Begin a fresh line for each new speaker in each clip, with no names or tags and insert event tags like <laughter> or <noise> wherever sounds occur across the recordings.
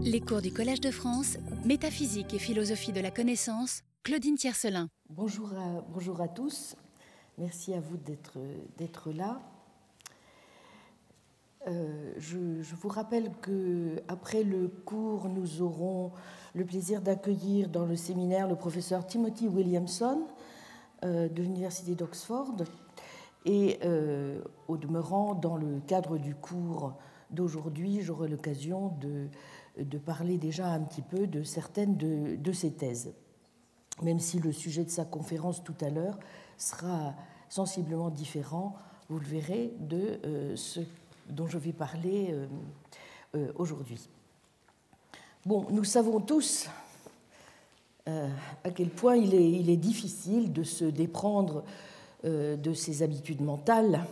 Les cours du Collège de France, Métaphysique et philosophie de la connaissance, Claudine Tiercelin.
Bonjour à, bonjour à tous, merci à vous d'être là. Euh, je, vous rappelle que après le cours, nous aurons le plaisir d'accueillir dans le séminaire le professeur Timothy Williamson euh, de l'Université d'Oxford. Et euh, au demeurant, dans le cadre du cours d'aujourd'hui, j'aurai l'occasion de de parler déjà un petit peu de certaines de, ses thèses, même si le sujet de sa conférence tout à l'heure sera sensiblement différent, vous le verrez, de euh, ce dont je vais parler euh, euh, aujourd'hui. Bon, nous savons tous à quel point il est, difficile de se déprendre de ses habitudes mentales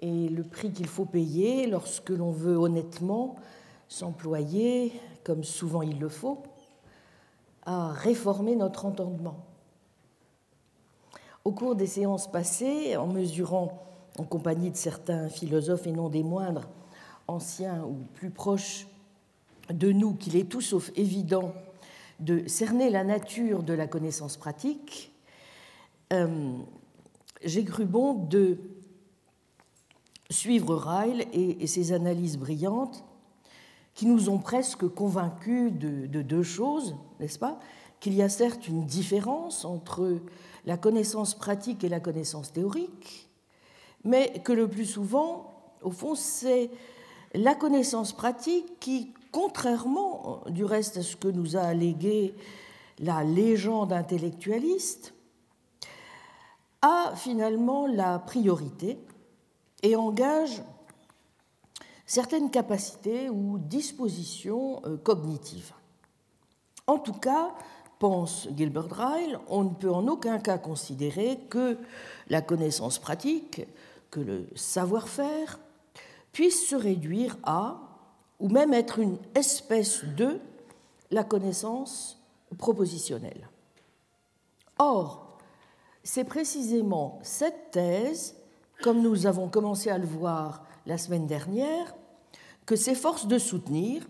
et le prix qu'il faut payer lorsque l'on veut honnêtement s'employer, comme souvent il le faut, à réformer notre entendement. Au cours des séances passées, en mesurant, en compagnie de certains philosophes et non des moindres, anciens ou plus proches de nous, qu'il est tout sauf évident de cerner la nature de la connaissance pratique, euh, j'ai cru bon de suivre Ryle et ses analyses brillantes qui nous ont presque convaincus de, deux choses, n'est-ce pas? Qu'il y a certes une différence entre la connaissance pratique et la connaissance théorique, mais que le plus souvent, au fond, c'est la connaissance pratique qui, contrairement du reste à ce que nous a allégué la légende intellectualiste, a finalement la priorité et engage certaines capacités ou dispositions euh, cognitives. En tout cas, pense Gilbert Ryle, on ne peut en aucun cas considérer que la connaissance pratique, que le savoir-faire, puisse se réduire à, ou même être une espèce de, la connaissance propositionnelle. Or, c'est précisément cette thèse, comme nous avons commencé à le voir la semaine dernière, que s'efforce de soutenir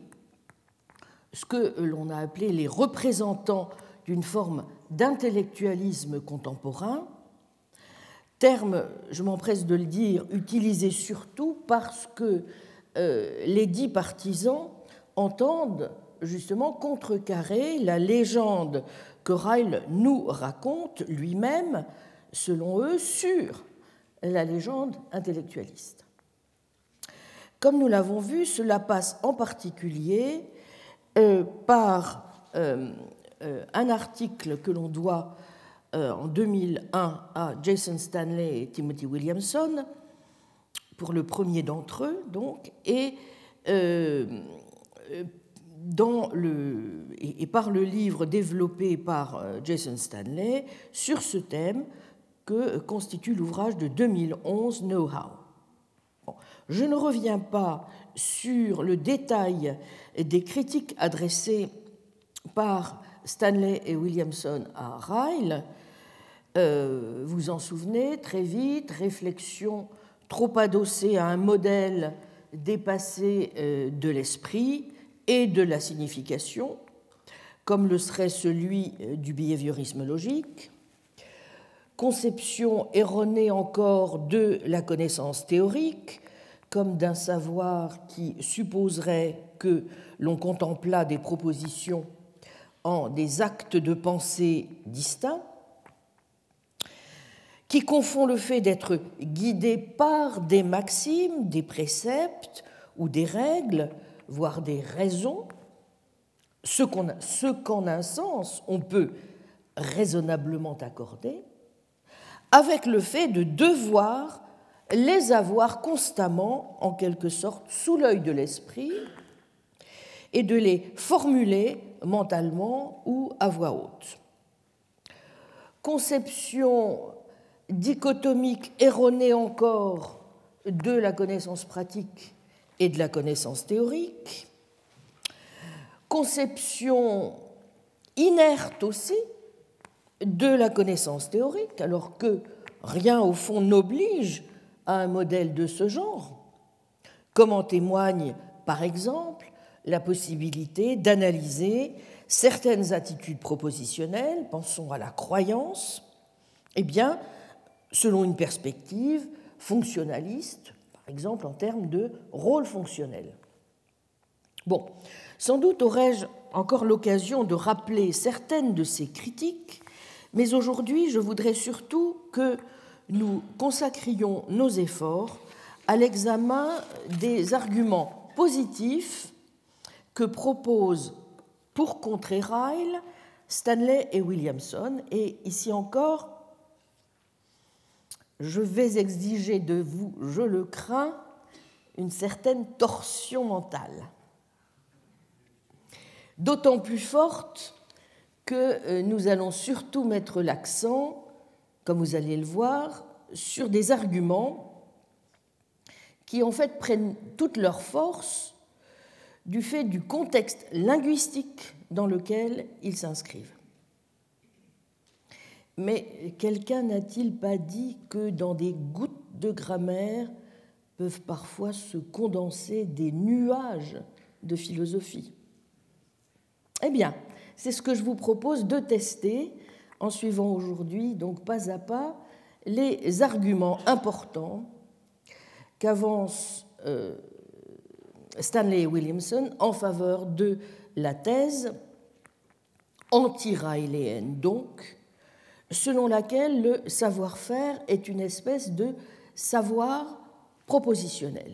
ce que l'on a appelé les représentants d'une forme d'intellectualisme contemporain, terme, je m'empresse de le dire, utilisé surtout parce que euh, les dix partisans entendent justement contrecarrer la légende que Ryle nous raconte lui-même, selon eux, sur la légende intellectualiste. Comme nous l'avons vu, cela passe en particulier euh, par euh, euh, un article que l'on doit en 2001 à Jason Stanley et Timothy Williamson, pour le premier d'entre eux, donc, et, par le livre développé par Jason Stanley sur ce thème que constitue l'ouvrage de 2011 Know-how. Je ne reviens pas sur le détail des critiques adressées par Stanley et Williamson à Ryle. Euh, vous en souvenez très vite, réflexion trop adossée à un modèle dépassé euh, de l'esprit et de la signification, comme le serait celui euh, du behaviorisme logique, conception erronée encore de la connaissance théorique, comme d'un savoir qui supposerait que l'on contempla des propositions en des actes de pensée distincts, qui confond le fait d'être guidé par des maximes, des préceptes ou des règles, voire des raisons, ce qu'en un sens on peut raisonnablement accorder, avec le fait de devoir les avoir constamment, en quelque sorte, sous l'œil de l'esprit et de les formuler mentalement ou à voix haute. Conception dichotomique erronée encore de la connaissance pratique et de la connaissance théorique, conception inerte aussi de la connaissance théorique, alors que rien au fond n'oblige à un modèle de ce genre, comme en témoigne par exemple la possibilité d'analyser certaines attitudes propositionnelles, pensons à la croyance, eh bien, selon une perspective fonctionnaliste, par exemple en termes de rôle fonctionnel. Bon, sans doute aurais-je encore l'occasion de rappeler certaines de ces critiques, mais aujourd'hui je voudrais surtout que nous consacrions nos efforts à l'examen des arguments positifs que proposent pour contrer Ryle, Stanley et Williamson. Et ici encore, je vais exiger de vous, je le crains, une certaine torsion mentale. D'autant plus forte que euh, nous allons surtout mettre l'accent, comme vous allez le voir, sur des arguments qui en fait prennent toute leur force du fait du contexte linguistique dans lequel ils s'inscrivent. Mais quelqu'un n'a-t-il pas dit que dans des gouttes de grammaire peuvent parfois se condenser des nuages de philosophie? Eh bien, c'est ce que je vous propose de tester en suivant aujourd'hui, donc pas à pas, les arguments importants qu'avance euh, Stanley Williamson en faveur de la thèse anti-raéléenne, donc, selon laquelle le savoir-faire est une espèce de savoir propositionnel.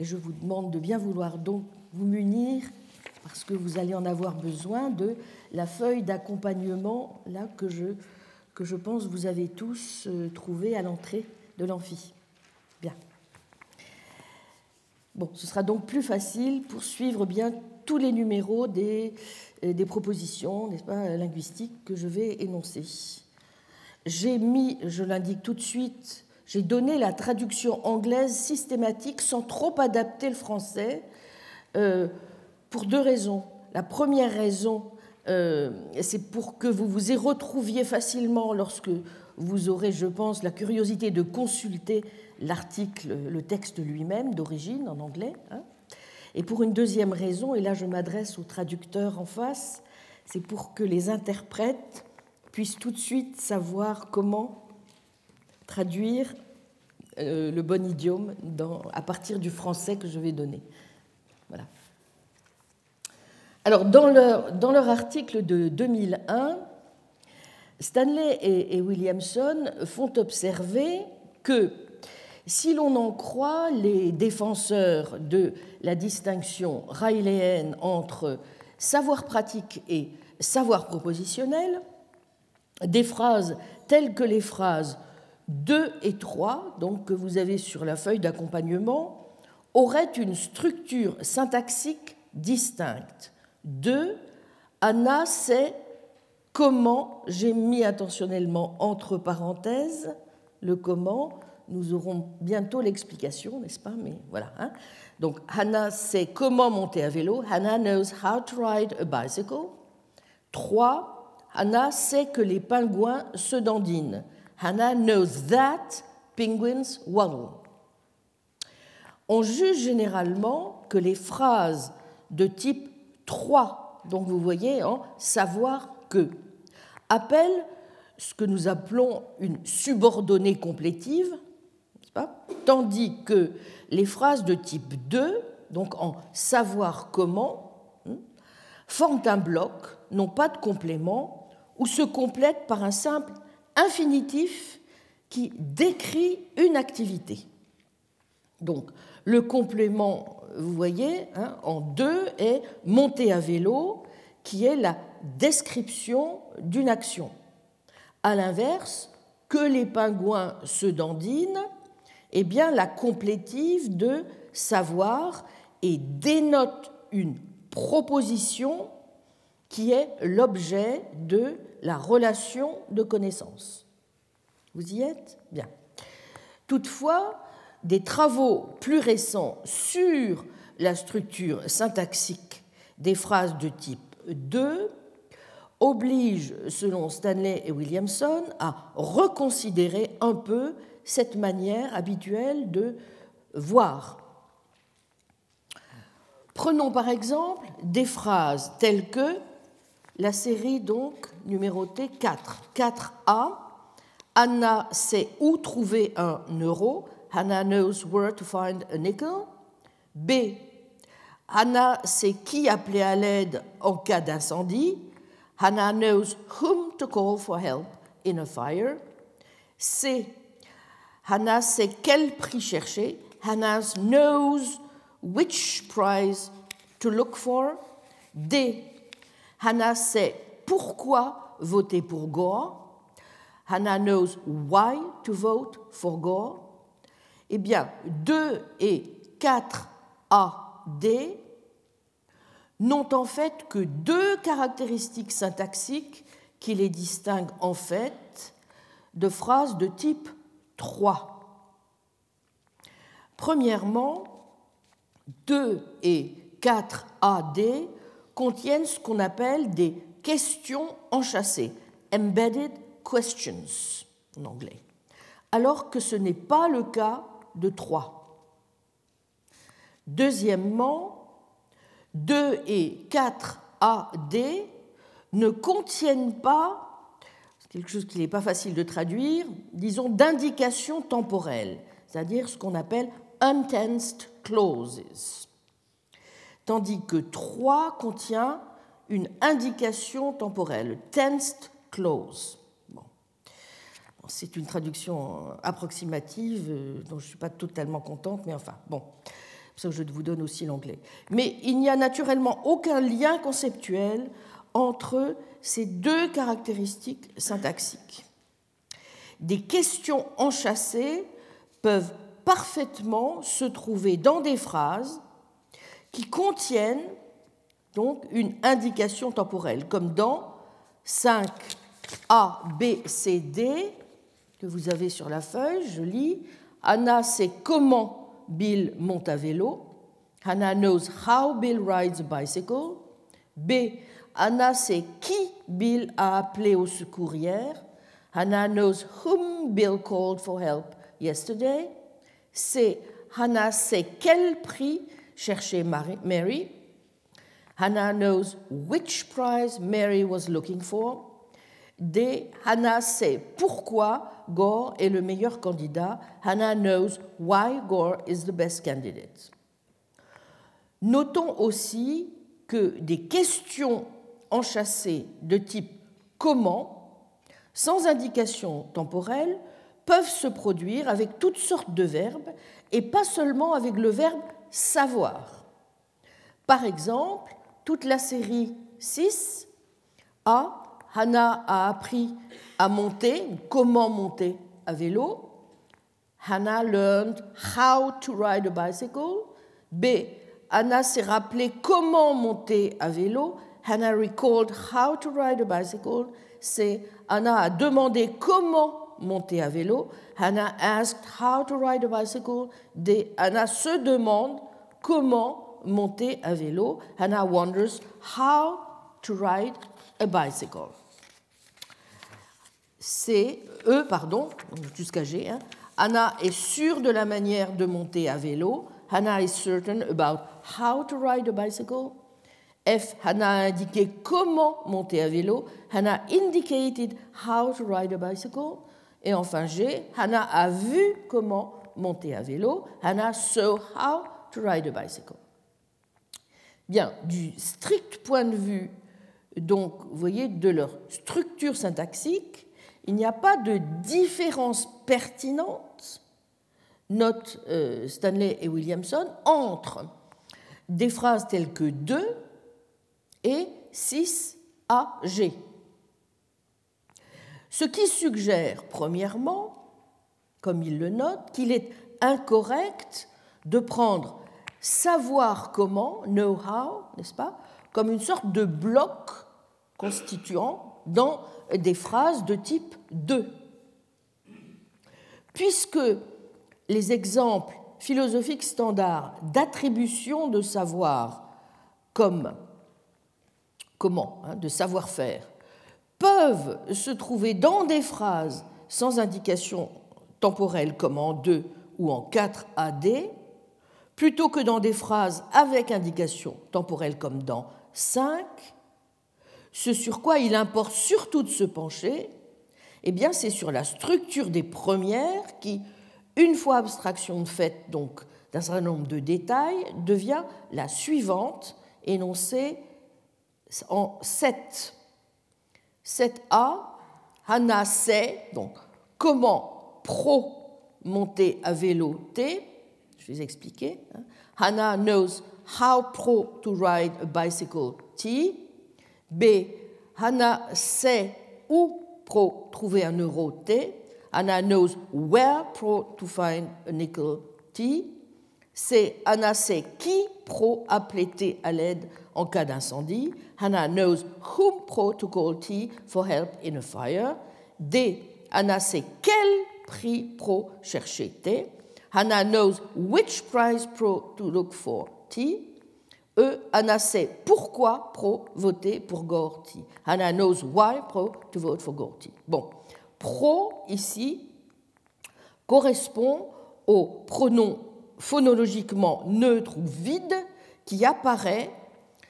Et je vous demande de bien vouloir donc vous munir, parce que vous allez en avoir besoin, de la feuille d'accompagnement là que je, que je pense vous avez tous euh, trouvé à l'entrée de l'amphi. Bien. Bon, ce sera donc plus facile pour suivre bien tous les numéros des, euh, des propositions, n'est-ce pas, linguistiques que je vais énoncer. J'ai mis, je l'indique tout de suite, j'ai donné la traduction anglaise systématique sans trop adapter le français euh, pour deux raisons. La première raison, euh, c'est pour que vous vous y retrouviez facilement lorsque vous aurez, je pense, la curiosité de consulter l'article, le texte lui-même d'origine en anglais. Hein. Et pour une deuxième raison, et là je m'adresse aux traducteurs en face, c'est pour que les interprètes puissent tout de suite savoir comment traduire euh, le bon idiome à partir du français que je vais donner. Voilà. Alors, dans leur, article de 2001, Stanley et Williamson font observer que si l'on en croit les défenseurs de la distinction raéléenne entre savoir pratique et savoir propositionnel, des phrases telles que les phrases 2 et 3, donc que vous avez sur la feuille d'accompagnement, auraient une structure syntaxique distincte. 2, Anna sait comment, j'ai mis intentionnellement entre parenthèses le comment, nous aurons bientôt l'explication, n'est-ce pas? Mais voilà. Hein. Donc, Hannah sait comment monter à vélo. Hannah knows how to ride a bicycle. 3. Hannah sait que les pingouins se dandinent. Hannah knows that penguins waddle. On juge généralement que les phrases de type 3, donc vous voyez, en savoir que, appellent ce que nous appelons une subordonnée complétive, Tandis que les phrases de type 2, donc en savoir comment, hein, forment un bloc, n'ont pas de complément, ou se complètent par un simple infinitif qui décrit une activité. Donc, le complément, vous voyez, hein, en deux est monter à vélo, qui est la description d'une action. À l'inverse, que les pingouins se dandinent eh bien, la complétive de savoir et dénote une proposition qui est l'objet de la relation de connaissance. Vous y êtes? Bien. Toutefois, des travaux plus récents sur la structure syntaxique des phrases de type 2 obligent, selon Stanley et Williamson, à reconsidérer un peu cette manière habituelle de voir. Prenons par exemple des phrases telles que la série donc numérotée 4. 4A. Anna sait où trouver un euro. Hannah knows where to find a nickel. B. Hannah sait qui appeler à l'aide en cas d'incendie. Hannah knows whom to call for help in a fire. C. Hannah sait quel prix chercher. Hannah knows which prize to look for. D. Hannah sait pourquoi voter pour Gore. Hannah knows why to vote for Gore. Eh bien, 2 et 4AD n'ont en fait que deux caractéristiques syntaxiques qui les distinguent en fait de phrases de type 3. Premièrement, 2 et 4AD contiennent ce qu'on appelle des questions enchâssées, embedded questions en anglais, alors que ce n'est pas le cas de 3. Deuxièmement, 2 et 4 AD ne contiennent pas, quelque chose qui n'est pas facile de traduire, disons d'indications temporelles, c'est-à-dire ce qu'on appelle untensed clauses tandis que 3 contient une indication temporelle, tensed clause. C'est une traduction approximative euh, dont je ne suis pas totalement contente, mais enfin, bon, ça je vous donne aussi l'anglais. Mais il n'y a naturellement aucun lien conceptuel entre ces deux caractéristiques syntaxiques. Des questions enchâssées peuvent parfaitement se trouver dans des phrases qui contiennent donc une indication temporelle, comme dans 5 A, B, C, D, que vous avez sur la feuille, je lis. Anna sait comment Bill monte à vélo. Anna knows how Bill rides a bicycle. B. Anna sait qui Bill a appelé au secours hier. Hannah knows whom Bill called for help yesterday. C. Hannah sait quel prix chercher Mary. Hannah knows which prize Mary was looking for. D. Hannah sait pourquoi Gore est le meilleur candidat. Hannah knows why Gore is the best candidate. Notons aussi que des questions enchâssées de type comment, sans indication temporelle, peuvent se produire avec toutes sortes de verbes et pas seulement avec le verbe savoir. Par exemple, toute la série 6 A, Hannah a appris à monter, comment monter à vélo. Hannah learned how to ride a bicycle. B, Hannah s'est rappelé comment monter à vélo. Hannah recalled how to ride a bicycle. C, Hannah a demandé comment monter à vélo. Hannah asked how to ride a bicycle. D. Hannah se demande comment monter à vélo. Hannah wonders how to ride a bicycle. C'est E, pardon, jusqu'à G. Hein. Hannah est sûre de la manière de monter à vélo. Hannah is certain about how to ride a bicycle. F. Hannah a indiqué comment monter à vélo. Hannah indicated how to ride a bicycle. Et enfin G, Hannah a vu comment monter à vélo. Hannah saw how to ride a bicycle. Bien, du strict point de vue, donc, vous voyez, de leur structure syntaxique, il n'y a pas de différence pertinente, note euh, Stanley et Williamson, entre des phrases telles que 2 et 6 AG. Ce qui suggère, premièrement, comme il le note, qu'il est incorrect de prendre savoir comment, know-how, n'est-ce pas, comme une sorte de bloc constituant dans des phrases de type 2. Puisque les exemples philosophiques standards d'attribution de savoir comme comment, hein, de savoir-faire, peuvent se trouver dans des phrases sans indication temporelle comme en 2 ou en 4 AD, plutôt que dans des phrases avec indication temporelle comme dans 5, ce sur quoi il importe surtout de se pencher, eh bien, c'est sur la structure des premières qui, une fois abstraction de donc d'un certain nombre de détails, devient la suivante, énoncée en 7. 7a, Hana sait donc comment pro monter à vélo T. Je vais expliquer. Hein. Hana knows how pro to ride a bicycle T. B. Hana sait où pro trouver un euro T. Hana knows where pro to find a nickel T. C. Hana sait qui pro appeler T à l'aide en cas d'incendie. Hannah knows whom pro to call T for help in a fire. D. Hannah sait quel prix pro chercher T. Hannah knows which prize pro to look for T. E. Hannah sait pourquoi pro voter pour Gore T. Hannah knows why pro to vote for Gore T. Bon, pro ici correspond au pronom phonologiquement neutre ou vide qui apparaît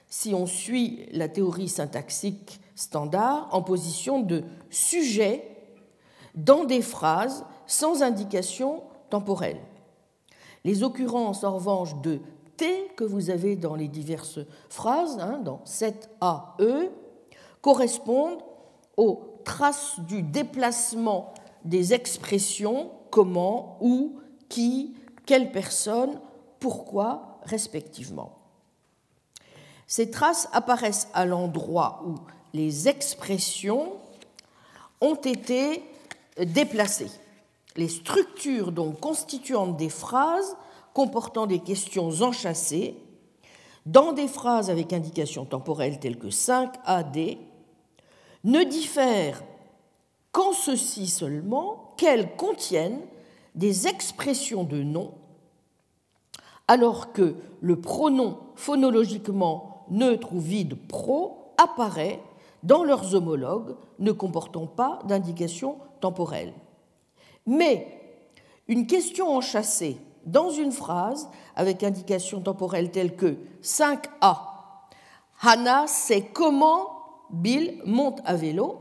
si on suit la théorie syntaxique standard en position de sujet dans des phrases sans indication temporelle. Les occurrences, en revanche, de T que vous avez dans les diverses phrases, hein, dans 7A, E, correspondent aux traces du déplacement des expressions comment, où, qui, quelle personne, pourquoi, respectivement. Ces traces apparaissent à l'endroit où les expressions ont été déplacées. Les structures donc constituantes des phrases comportant des questions enchâssées, dans des phrases avec indication temporelle telles que 5AD, ne diffèrent qu'en ceci seulement qu'elles contiennent des expressions de nom, alors que le pronom phonologiquement neutre ou vide pro apparaît dans leurs homologues ne comportant pas d'indication temporelle. Mais une question enchâssée dans une phrase avec indication temporelle telle que 5A, Hannah sait comment Bill monte à vélo,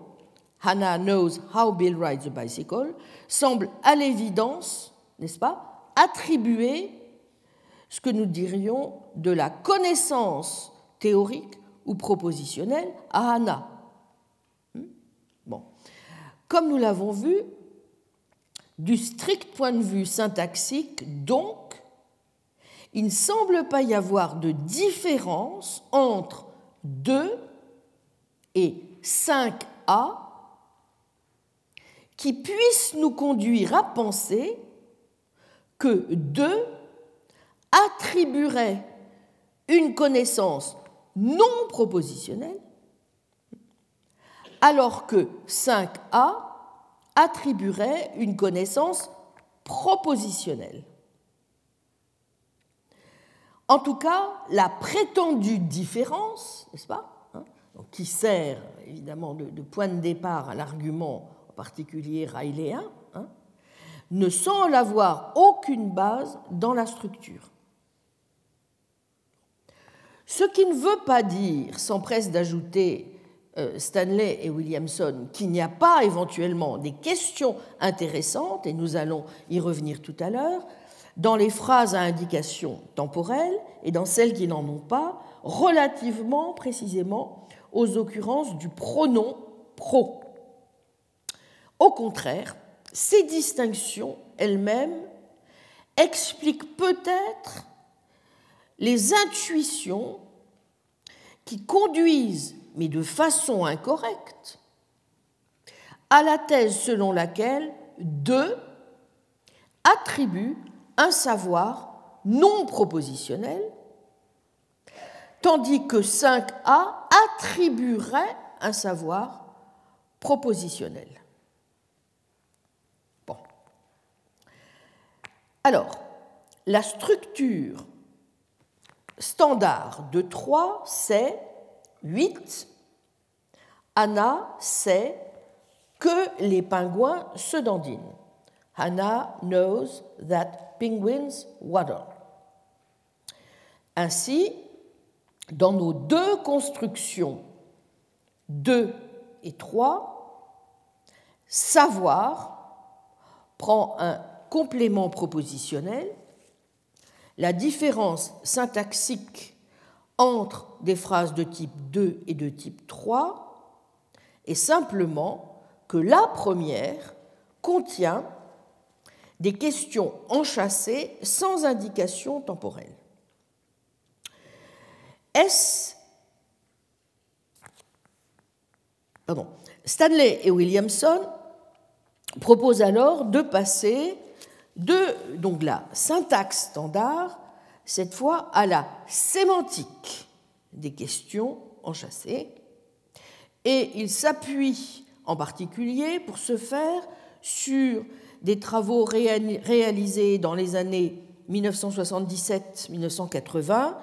Hannah knows how Bill rides a bicycle, semble à l'évidence, n'est-ce pas, attribuer ce que nous dirions de la connaissance théorique ou propositionnel à Anna. Hmm? Bon. Comme nous l'avons vu, du strict point de vue syntaxique, donc, il ne semble pas y avoir de différence entre 2 et 5A qui puisse nous conduire à penser que 2 attribuerait une connaissance non propositionnel, alors que 5A attribuerait une connaissance propositionnelle. En tout cas, la prétendue différence, n'est-ce pas, hein, qui sert évidemment de, point de départ à l'argument en particulier railéen, hein, ne semble avoir aucune base dans la structure. Ce qui ne veut pas dire, s'empresse d'ajouter Stanley et Williamson, qu'il n'y a pas éventuellement des questions intéressantes, et nous allons y revenir tout à l'heure, dans les phrases à indication temporelle et dans celles qui n'en ont pas, relativement précisément aux occurrences du pronom pro. Au contraire, ces distinctions elles-mêmes expliquent peut-être les intuitions qui conduisent, mais de façon incorrecte, à la thèse selon laquelle deux attribuent un savoir non propositionnel, tandis que 5A attribuerait un savoir propositionnel. Bon. Alors, la structure standard de 3, c'est 8. Anna sait que les pingouins se dandinent. Hannah knows that penguins waddle. Ainsi, dans nos deux constructions 2 et 3, savoir prend un complément propositionnel. La différence syntaxique entre des phrases de type 2 et de type 3 est simplement que la première contient des questions enchâssées sans indication temporelle. Est-ce Stanley et Williamson proposent alors de passer de donc la syntaxe standard, cette fois à la sémantique des questions enchâssées, et ils s'appuient en particulier pour ce faire sur des travaux réalisés dans les années 1977-1980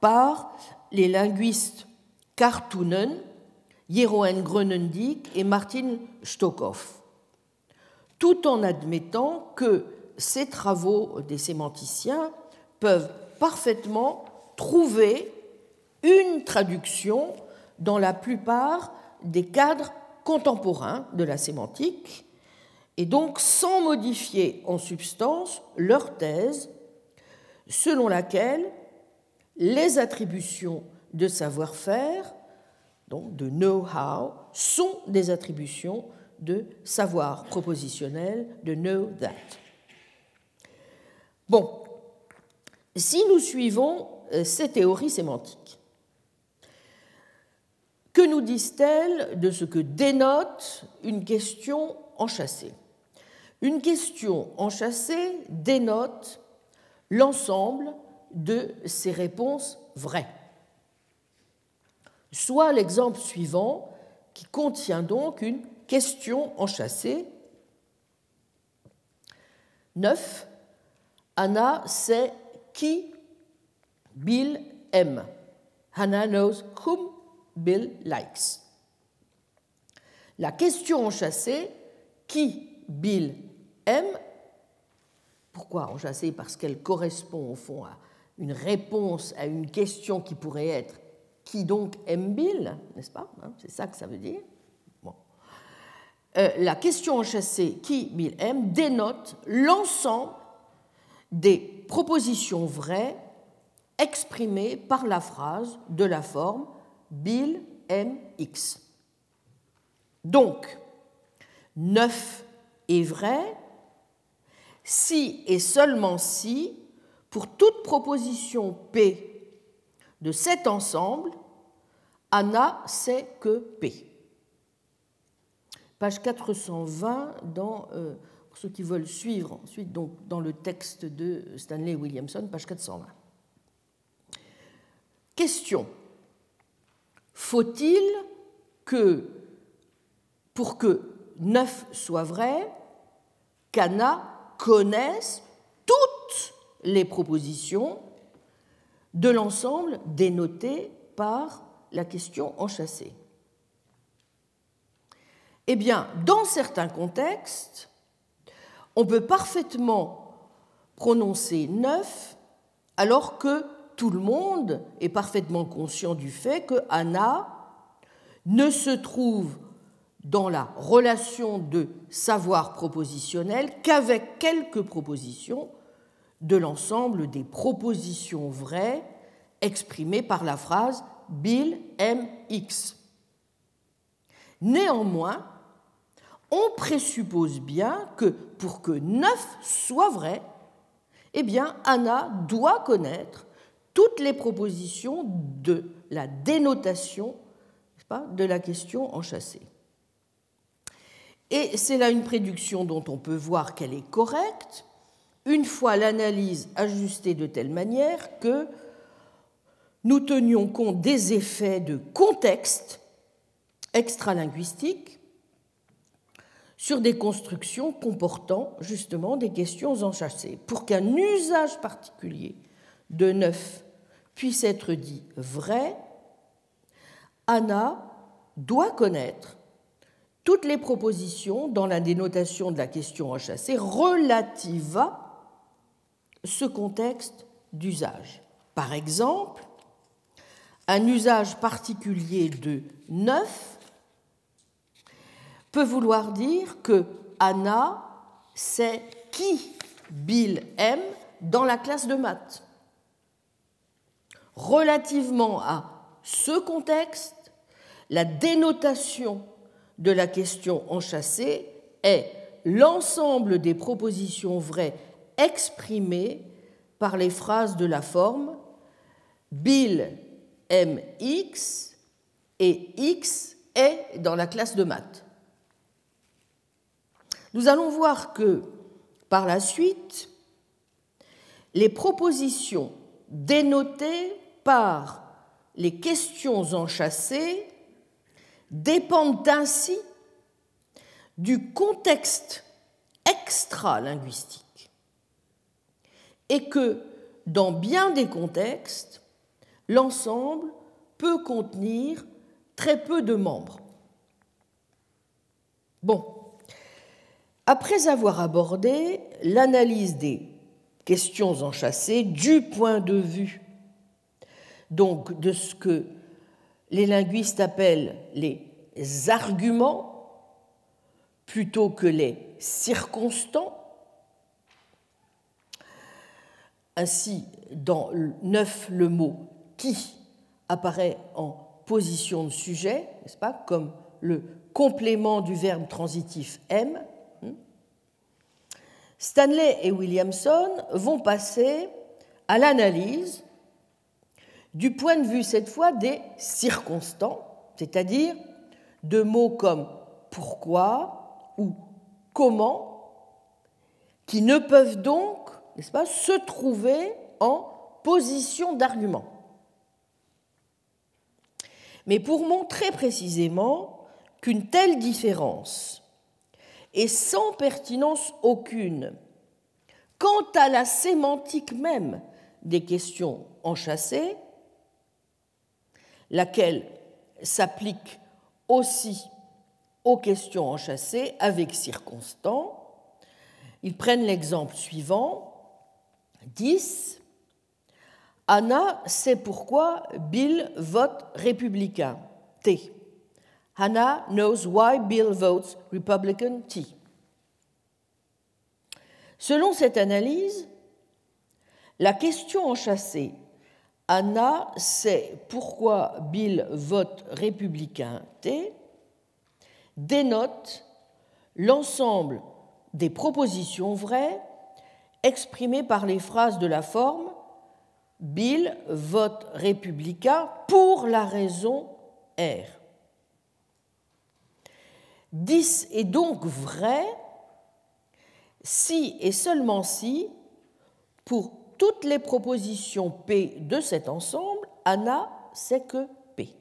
par les linguistes Kartunen Jeroen Grönendik et Martin Stockhoff, tout en admettant que ces travaux des sémanticiens peuvent parfaitement trouver une traduction dans la plupart des cadres contemporains de la sémantique, et donc sans modifier en substance leur thèse selon laquelle les attributions de savoir-faire donc de know-how, sont des attributions de savoir propositionnel, de know that. Bon, si nous suivons euh, ces théories sémantiques, que nous disent-elles de ce que dénote une question enchâssée? Une question enchâssée dénote l'ensemble de ses réponses vraies soit l'exemple suivant qui contient donc une question enchâssée. 9. Anna sait qui? Bill aime. Hannah knows whom Bill likes. La question enchâssée, qui Bill aime, pourquoi enchâssée? Parce qu'elle correspond au fond à une réponse à une question qui pourrait être qui donc aime Bill, n'est-ce pas? Hein, C'est ça que ça veut dire. Euh, la question enchâssée qui Bill aime dénote l'ensemble des propositions vraies exprimées par la phrase de la forme Bill aime X. Donc, 9 est vrai si et seulement si, pour toute proposition P de cet ensemble, Anna sait que P. Page 420, dans, euh, ceux qui veulent suivre ensuite donc, dans le texte de Stanley Williamson, page 420. Question. Faut-il que, pour que 9 soit vrai, qu'Anna connaisse toutes les propositions de l'ensemble dénoté par la question enchâssée? Eh bien, dans certains contextes, on peut parfaitement prononcer neuf alors que tout le monde est parfaitement conscient du fait que Anna ne se trouve dans la relation de savoir propositionnel qu'avec quelques propositions de l'ensemble des propositions vraies exprimées par la phrase Bill aime X. Néanmoins, on présuppose bien que pour que 9 soit vrai, eh bien, Anna doit connaître toutes les propositions de la dénotation de la question enchâssée. Et c'est là une prédiction dont on peut voir qu'elle est correcte, une fois l'analyse ajustée de telle manière que nous tenions compte des effets de contexte extralinguistique sur des constructions comportant justement des questions enchâssées. Pour qu'un usage particulier de neuf puisse être dit vrai, Anna doit connaître toutes les propositions dans la dénotation de la question enchâssée relative à ce contexte d'usage Par exemple, un usage particulier de neuf peut vouloir dire que Anna sait qui Bill aime dans la classe de maths. Relativement à ce contexte, la dénotation de la question enchâssée est l'ensemble des propositions vraies exprimées par les phrases de la forme Bill aime X et X est dans la classe de maths. Nous allons voir que par la suite, les propositions dénotées par les questions enchâssées dépendent ainsi du contexte extra-linguistique et que dans bien des contextes, l'ensemble peut contenir très peu de membres. Bon, après avoir abordé l'analyse des questions enchâssées du point de vue donc de ce que les linguistes appellent les arguments plutôt que les circonstants. Ainsi, dans neuf, le mot qui apparaît en position de sujet, n'est-ce pas, comme le complément du verbe transitif M. Stanley et Williamson vont passer à l'analyse du point de vue cette fois des circonstants, c'est-à-dire de mots comme pourquoi ou comment, qui ne peuvent donc, n'est-ce pas, se trouver en position d'argument. Mais pour montrer précisément qu'une telle différence est sans pertinence aucune quant à la sémantique même des questions enchâssées, laquelle s'applique aussi aux questions enchâssées avec circonstants. Ils prennent l'exemple suivant. 10. Anna sait pourquoi Bill vote républicain. T. Hannah knows why Bill votes Republican T. Selon cette analyse, la question enchâssée Anna sait pourquoi Bill vote républicain T dénote l'ensemble des propositions vraies exprimées par les phrases de la forme Bill vote républicain pour la raison R. 10 est donc vrai si et seulement si, pour toutes les propositions P de cet ensemble, Anna sait que P.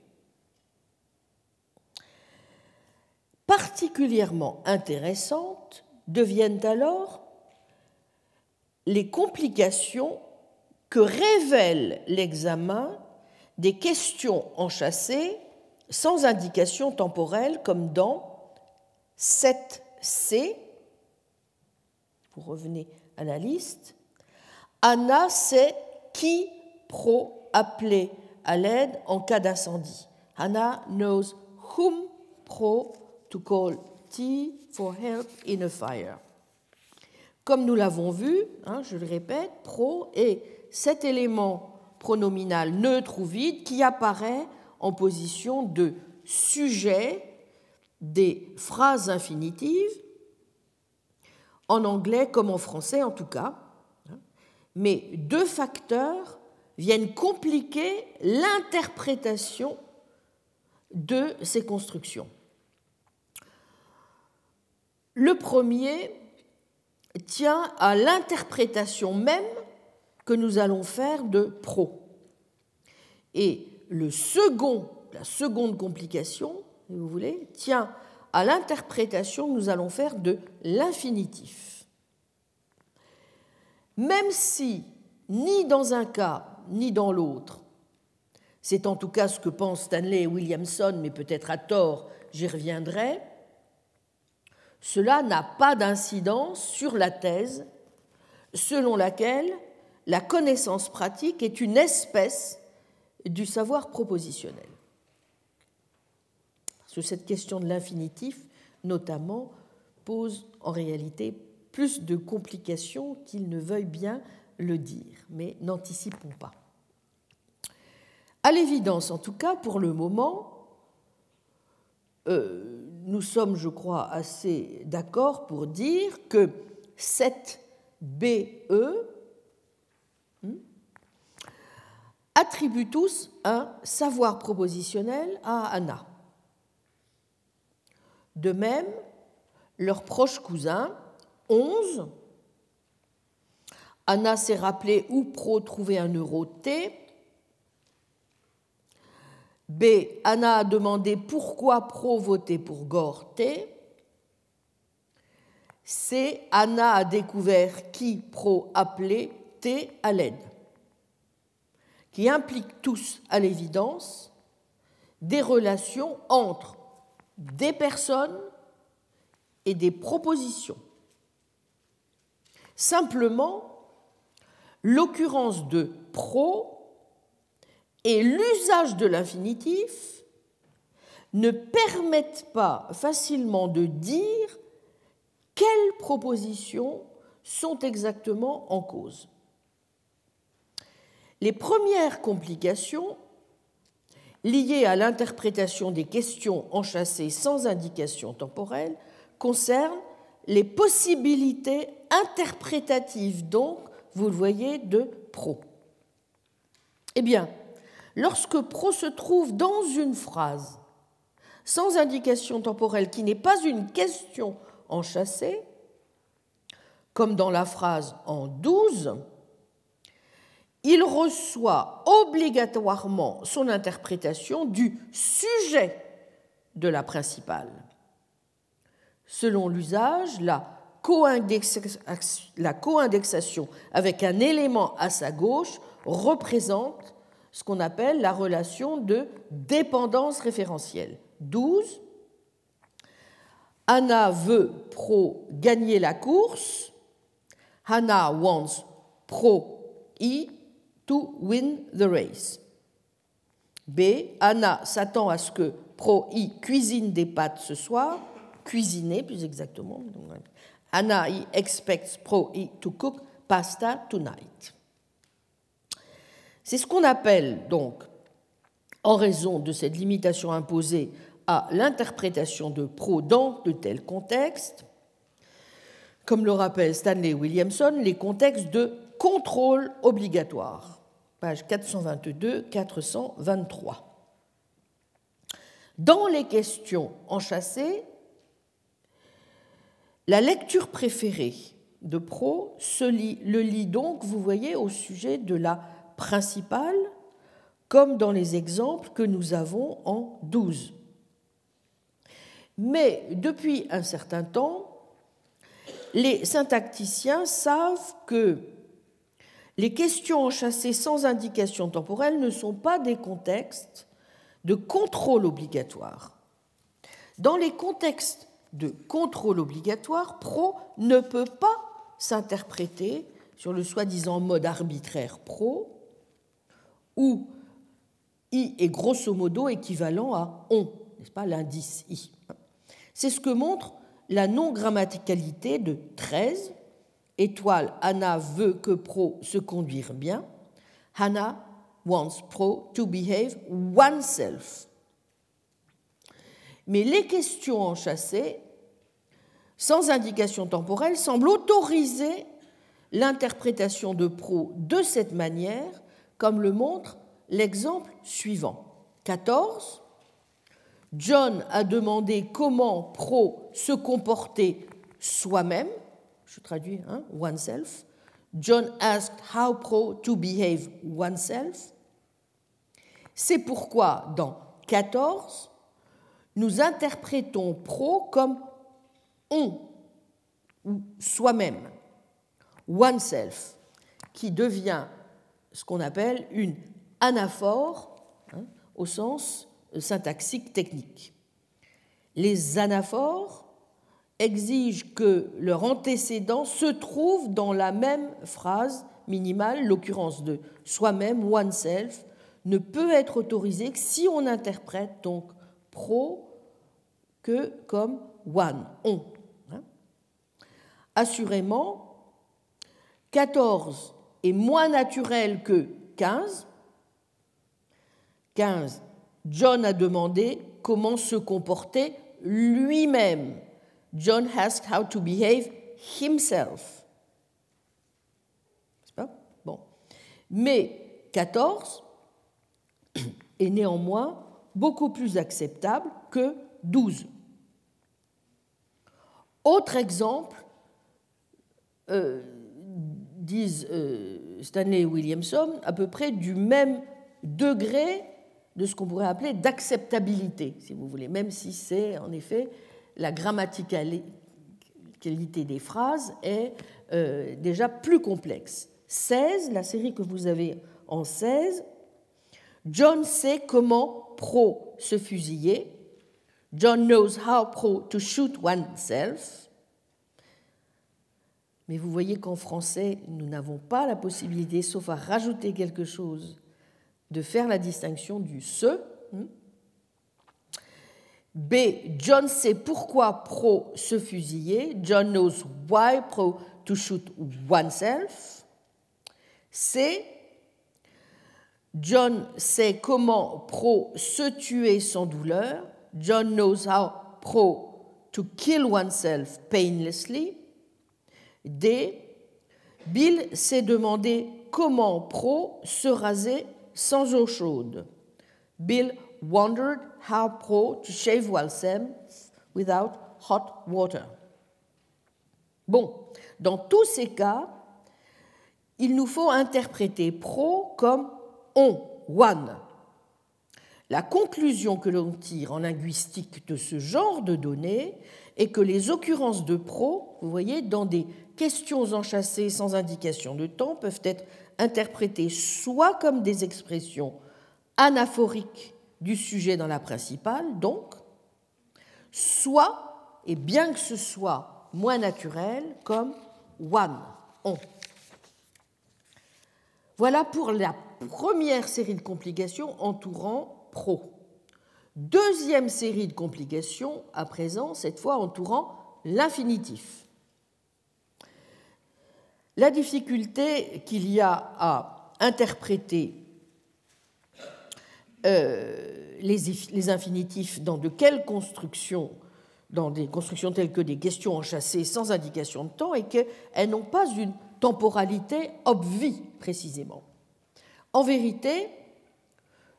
Particulièrement intéressantes deviennent alors les complications que révèle l'examen des questions enchâssées sans indication temporelle comme dans 7C, vous revenez à la liste, Anna sait qui pro appeler à l'aide en cas d'incendie. Anna knows whom pro to call T for help in a fire. Comme nous l'avons vu, hein, je le répète, pro est cet élément pronominal neutre ou vide qui apparaît en position de sujet des phrases infinitives, en anglais comme en français en tout cas, mais deux facteurs viennent compliquer l'interprétation de ces constructions. Le premier tient à l'interprétation même que nous allons faire de pro. Et le second, la seconde complication, si vous voulez, tient à l'interprétation que nous allons faire de l'infinitif même si ni dans un cas ni dans l'autre, c'est en tout cas ce que pensent Stanley et Williamson, mais peut-être à tort, j'y reviendrai, cela n'a pas d'incidence sur la thèse selon laquelle la connaissance pratique est une espèce du savoir propositionnel. Cette question de l'infinitif, notamment, pose en réalité plus de complications qu'il ne veuille bien le dire, mais n'anticipons pas. À l'évidence, en tout cas, pour le moment, euh, nous sommes, je crois, assez d'accord pour dire que cette BE hmm, attribue tous un savoir propositionnel à Anna. De même, leur proche cousin, 11, Anna s'est rappelé où Pro trouvait un euro T. B. Anna a demandé pourquoi Pro votait pour Gore T. C. Anna a découvert qui Pro appelait T à l'aide, qui impliquent tous, à l'évidence, des relations entre des personnes et des propositions. Simplement, l'occurrence de pro et l'usage de l'infinitif ne permettent pas facilement de dire quelles propositions sont exactement en cause. Les premières complications liées à l'interprétation des questions enchâssées sans indication temporelle concernent les possibilités interprétatives, donc, vous le voyez, de pro. Eh bien, lorsque pro se trouve dans une phrase sans indication temporelle qui n'est pas une question enchâssée, comme dans la phrase en 12, il reçoit obligatoirement son interprétation du sujet de la principale. Selon l'usage, la co-indexation avec un élément à sa gauche représente ce qu'on appelle la relation de dépendance référentielle. 12. Anna veut pro gagner la course. Hannah wants pro E to win the race. B. Anna s'attend à ce que pro I cuisine des pâtes ce soir cuisiner plus exactement. Anna expects Pro to cook pasta tonight. C'est ce qu'on appelle donc, en raison de cette limitation imposée à l'interprétation de Pro dans de tels contextes, comme le rappelle Stanley Williamson, les contextes de contrôle obligatoire, page 422-423. Dans les questions enchâssées, la lecture préférée de Pro se le lit donc, vous voyez, au sujet de la principale, comme dans les exemples que nous avons en 12. Mais depuis un certain temps, les syntacticiens savent que les questions enchâssées sans indication temporelle ne sont pas des contextes de contrôle obligatoire. Dans les contextes de contrôle obligatoire, pro ne peut pas s'interpréter sur le soi-disant mode arbitraire pro, où i est grosso modo équivalent à on, n'est-ce pas, l'indice i. C'est ce que montre la non-grammaticalité de 13. Étoile, Anna veut que pro se conduire bien. Hannah wants pro to behave oneself mais les questions enchâssées, sans indication temporelle, semblent autoriser l'interprétation de Pro de cette manière, comme le montre l'exemple suivant. 14. John a demandé comment Pro se comportait soi-même. Je traduis, hein, oneself. John asked how Pro to behave oneself. C'est pourquoi dans 14, nous interprétons pro comme on ou soi-même, oneself, qui devient ce qu'on appelle une anaphore hein, au sens syntaxique technique. Les anaphores exigent que leur antécédent se trouve dans la même phrase minimale, l'occurrence de soi-même, oneself, ne peut être autorisée que si on interprète donc pro que comme one, on. Hein. Assurément, 14 est moins naturel que 15. 15. John a demandé comment se comporter lui-même. John asked how to behave himself. Bon. Mais 14 <clears throat> est néanmoins beaucoup plus acceptable que 12. Autre exemple, euh, disent euh, Stanley et Williamson, à peu près du même degré de ce qu'on pourrait appeler d'acceptabilité, si vous voulez, même si c'est en effet la grammaticalité des phrases est euh, déjà plus complexe. 16, la série que vous avez en 16, John sait comment pro se fusiller. John knows how pro to shoot oneself. Mais vous voyez qu'en français, nous n'avons pas la possibilité, sauf à rajouter quelque chose, de faire la distinction du ce. Hmm. B. John sait pourquoi pro se fusiller. John knows why pro to shoot oneself. C. John sait comment pro se tuer sans douleur. John knows how pro to kill oneself painlessly. D. Bill s'est demandé comment Pro se raser sans eau chaude. Bill wondered how Pro to shave oneself without hot water. Bon, dans tous ces cas, il nous faut interpréter pro comme on, one. La conclusion que l'on tire en linguistique de ce genre de données est que les occurrences de pro, vous voyez, dans des questions enchâssées sans indication de temps peuvent être interprétées soit comme des expressions anaphoriques du sujet dans la principale, donc, soit, et bien que ce soit moins naturel, comme one, on. Voilà pour la première série de complications entourant pro. Deuxième série de complications, à présent, cette fois entourant l'infinitif. La difficulté qu'il y a à interpréter euh, les, infinitifs dans de quelles constructions, dans des constructions telles que des questions enchâssées sans indication de temps, et qu'elles n'ont pas une temporalité obvie précisément. En vérité,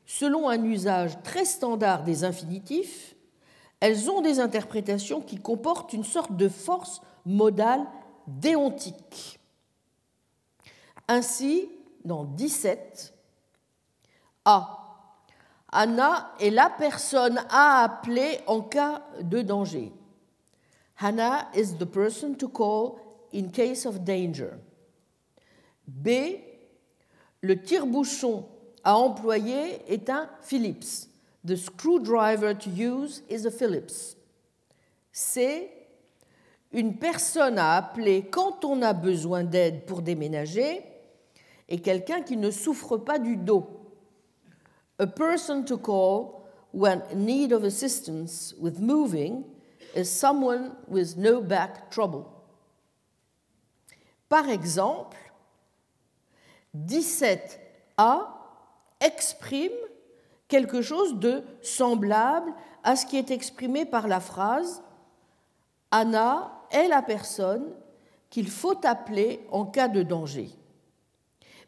selon un usage très standard des infinitifs, elles ont des interprétations qui comportent une sorte de force modale déontique. Ainsi, dans 17, A. Anna est la personne à appeler en cas de danger. Hannah is the person to call in case of danger. B. Le tire-bouchon à employer est un Phillips. The screwdriver to use is a Phillips. C. Une personne à appeler quand on a besoin d'aide pour déménager et quelqu'un qui ne souffre pas du dos. A person to call when in need of assistance with moving is someone with no back trouble. Par exemple, 17a exprime quelque chose de semblable à ce qui est exprimé par la phrase Anna est la personne qu'il faut appeler en cas de danger.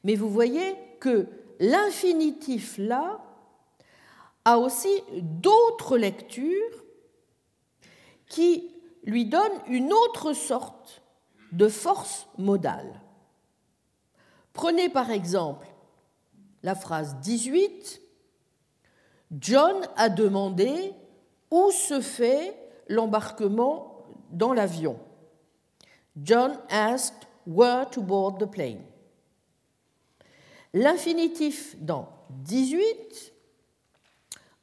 Mais vous voyez que l'infinitif là a aussi d'autres lectures qui lui donnent une autre sorte de force modale. Prenez par exemple la phrase 18. John a demandé où se fait l'embarquement dans l'avion? John asked where to board the plane? L'infinitif dans 18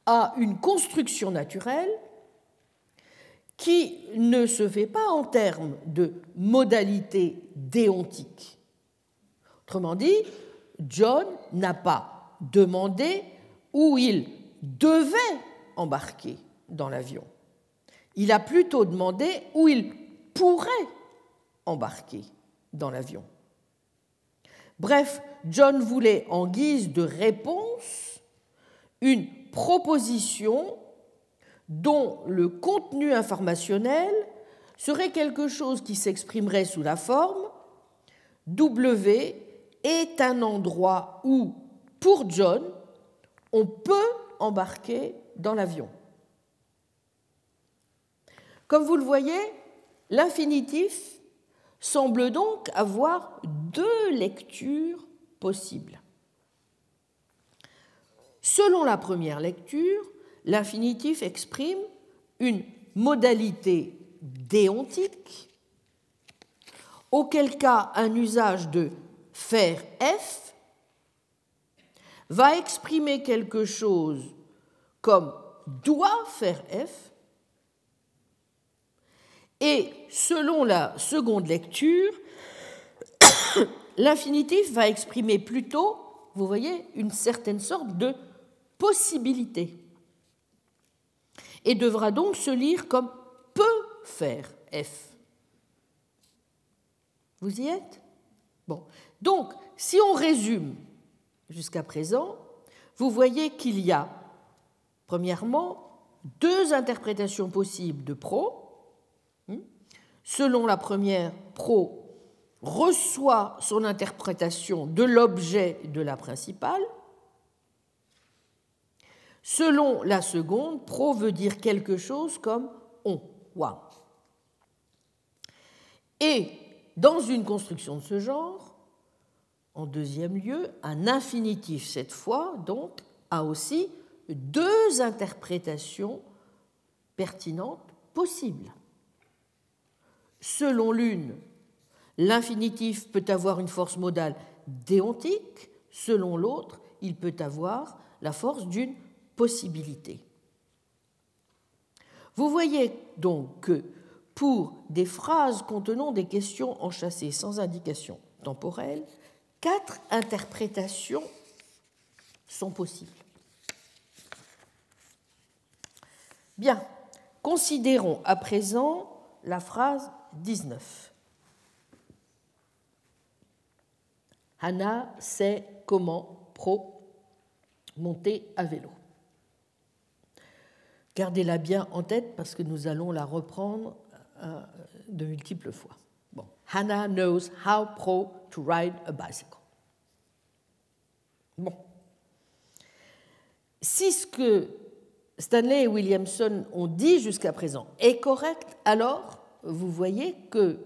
a une construction naturelle qui ne se fait pas en termes de modalité déontique. Autrement dit, John n'a pas demandé où il devait embarquer dans l'avion. Il a plutôt demandé où il pourrait embarquer dans l'avion. Bref, John voulait en guise de réponse une proposition dont le contenu informationnel serait quelque chose qui s'exprimerait sous la forme W est un endroit où, pour John, on peut embarquer dans l'avion. Comme vous le voyez, l'infinitif semble donc avoir deux lectures possibles. Selon la première lecture, l'infinitif exprime une modalité déontique, auquel cas un usage de faire F va exprimer quelque chose comme doit faire F, et selon la seconde lecture, <coughs> l'infinitif va exprimer plutôt, vous voyez, une certaine sorte de possibilité et devra donc se lire comme peut faire F. Vous y êtes? Bon. Donc, si on résume jusqu'à présent, vous voyez qu'il y a, premièrement, deux interprétations possibles de pro, Selon la première, pro reçoit son interprétation de l'objet de la principale. Selon la seconde, pro veut dire quelque chose comme on, wa. Et dans une construction de ce genre, en deuxième lieu, un infinitif, cette fois, donc, a aussi deux interprétations pertinentes possibles. Selon l'une, l'infinitif peut avoir une force modale déontique, selon l'autre, il peut avoir la force d'une possibilité. Vous voyez donc que pour des phrases contenant des questions enchâssées sans indication temporelle, quatre interprétations sont possibles. Bien, considérons à présent la phrase 19. Hannah sait comment pro monter à vélo. Gardez-la bien en tête parce que nous allons la reprendre euh, de multiples fois. Hannah knows how pro to ride a bicycle. Bon. Si ce que Stanley et Williamson ont dit jusqu'à présent est correct, alors vous voyez que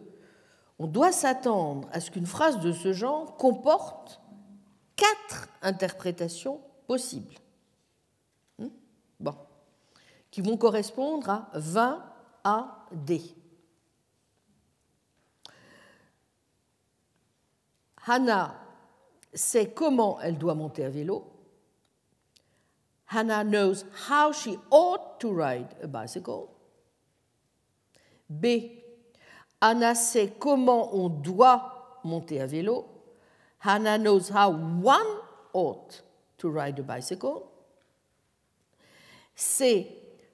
on doit s'attendre à ce qu'une phrase de ce genre comporte quatre interprétations possibles. Hmm? Bon. Qui vont correspondre à 20 A, D. Hannah sait comment elle doit monter à vélo. Hannah knows how she ought to ride a bicycle. B. Anna sait comment on doit monter à vélo. Hannah knows how one ought to ride a bicycle. C.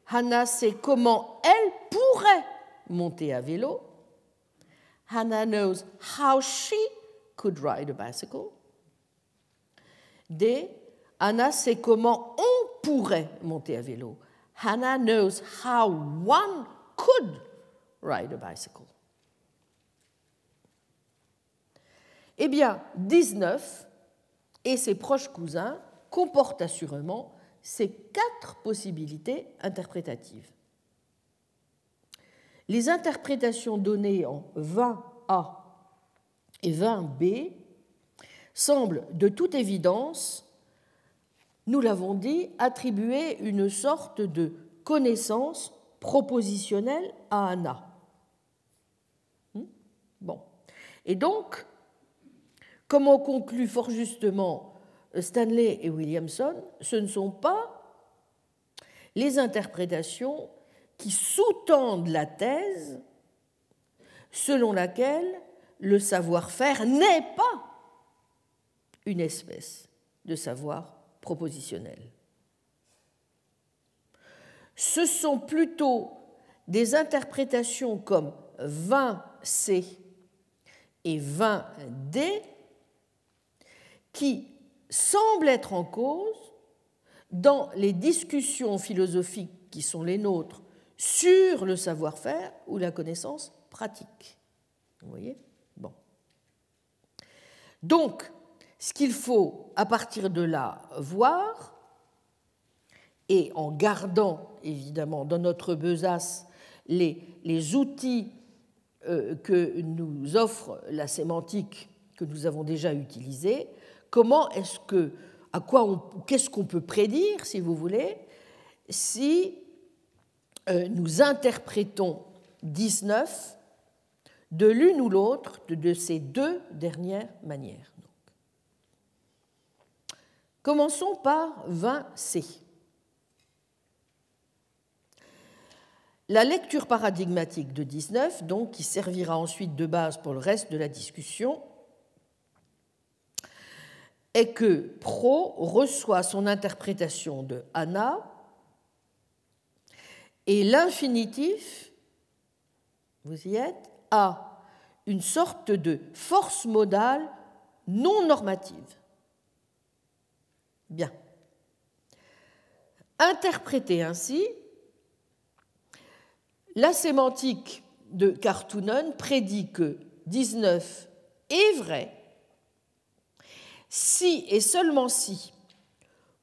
Hannah sait comment elle pourrait monter à vélo. Hannah knows how she could ride a bicycle. D. Anna sait comment on pourrait monter à vélo. Hannah knows how one could ride a bicycle. Eh bien, 19 et ses proches cousins comportent assurément ces quatre possibilités interprétatives. Les interprétations données en 20A et 20B semblent de toute évidence, nous l'avons dit, attribuer une sorte de connaissance propositionnelle à Anna. Bon. Et donc, comme ont conclu fort justement Stanley et Williamson, ce ne sont pas les interprétations qui sous-tendent la thèse selon laquelle le savoir-faire n'est pas une espèce de savoir propositionnel. Ce sont plutôt des interprétations comme 20C et 20D qui semblent être en cause dans les discussions philosophiques qui sont les nôtres sur le savoir-faire ou la connaissance pratique. Vous voyez? Bon. Donc, ce qu'il faut à partir de là voir, et en gardant évidemment dans notre besace les, outils que nous offre la sémantique que nous avons déjà utilisée, comment est-ce que, à quoi qu'est-ce qu'on peut prédire, si vous voulez, si euh, nous interprétons 19 de l'une ou l'autre de ces deux dernières manières. Commençons par 20C. La lecture paradigmatique de 19, donc, qui servira ensuite de base pour le reste de la discussion, est que Pro reçoit son interprétation de Anna et l'infinitif, vous y êtes, a une sorte de force modale non normative. Bien. Interprété ainsi, la sémantique de Cartoonen prédit que 19 est vrai si et seulement si,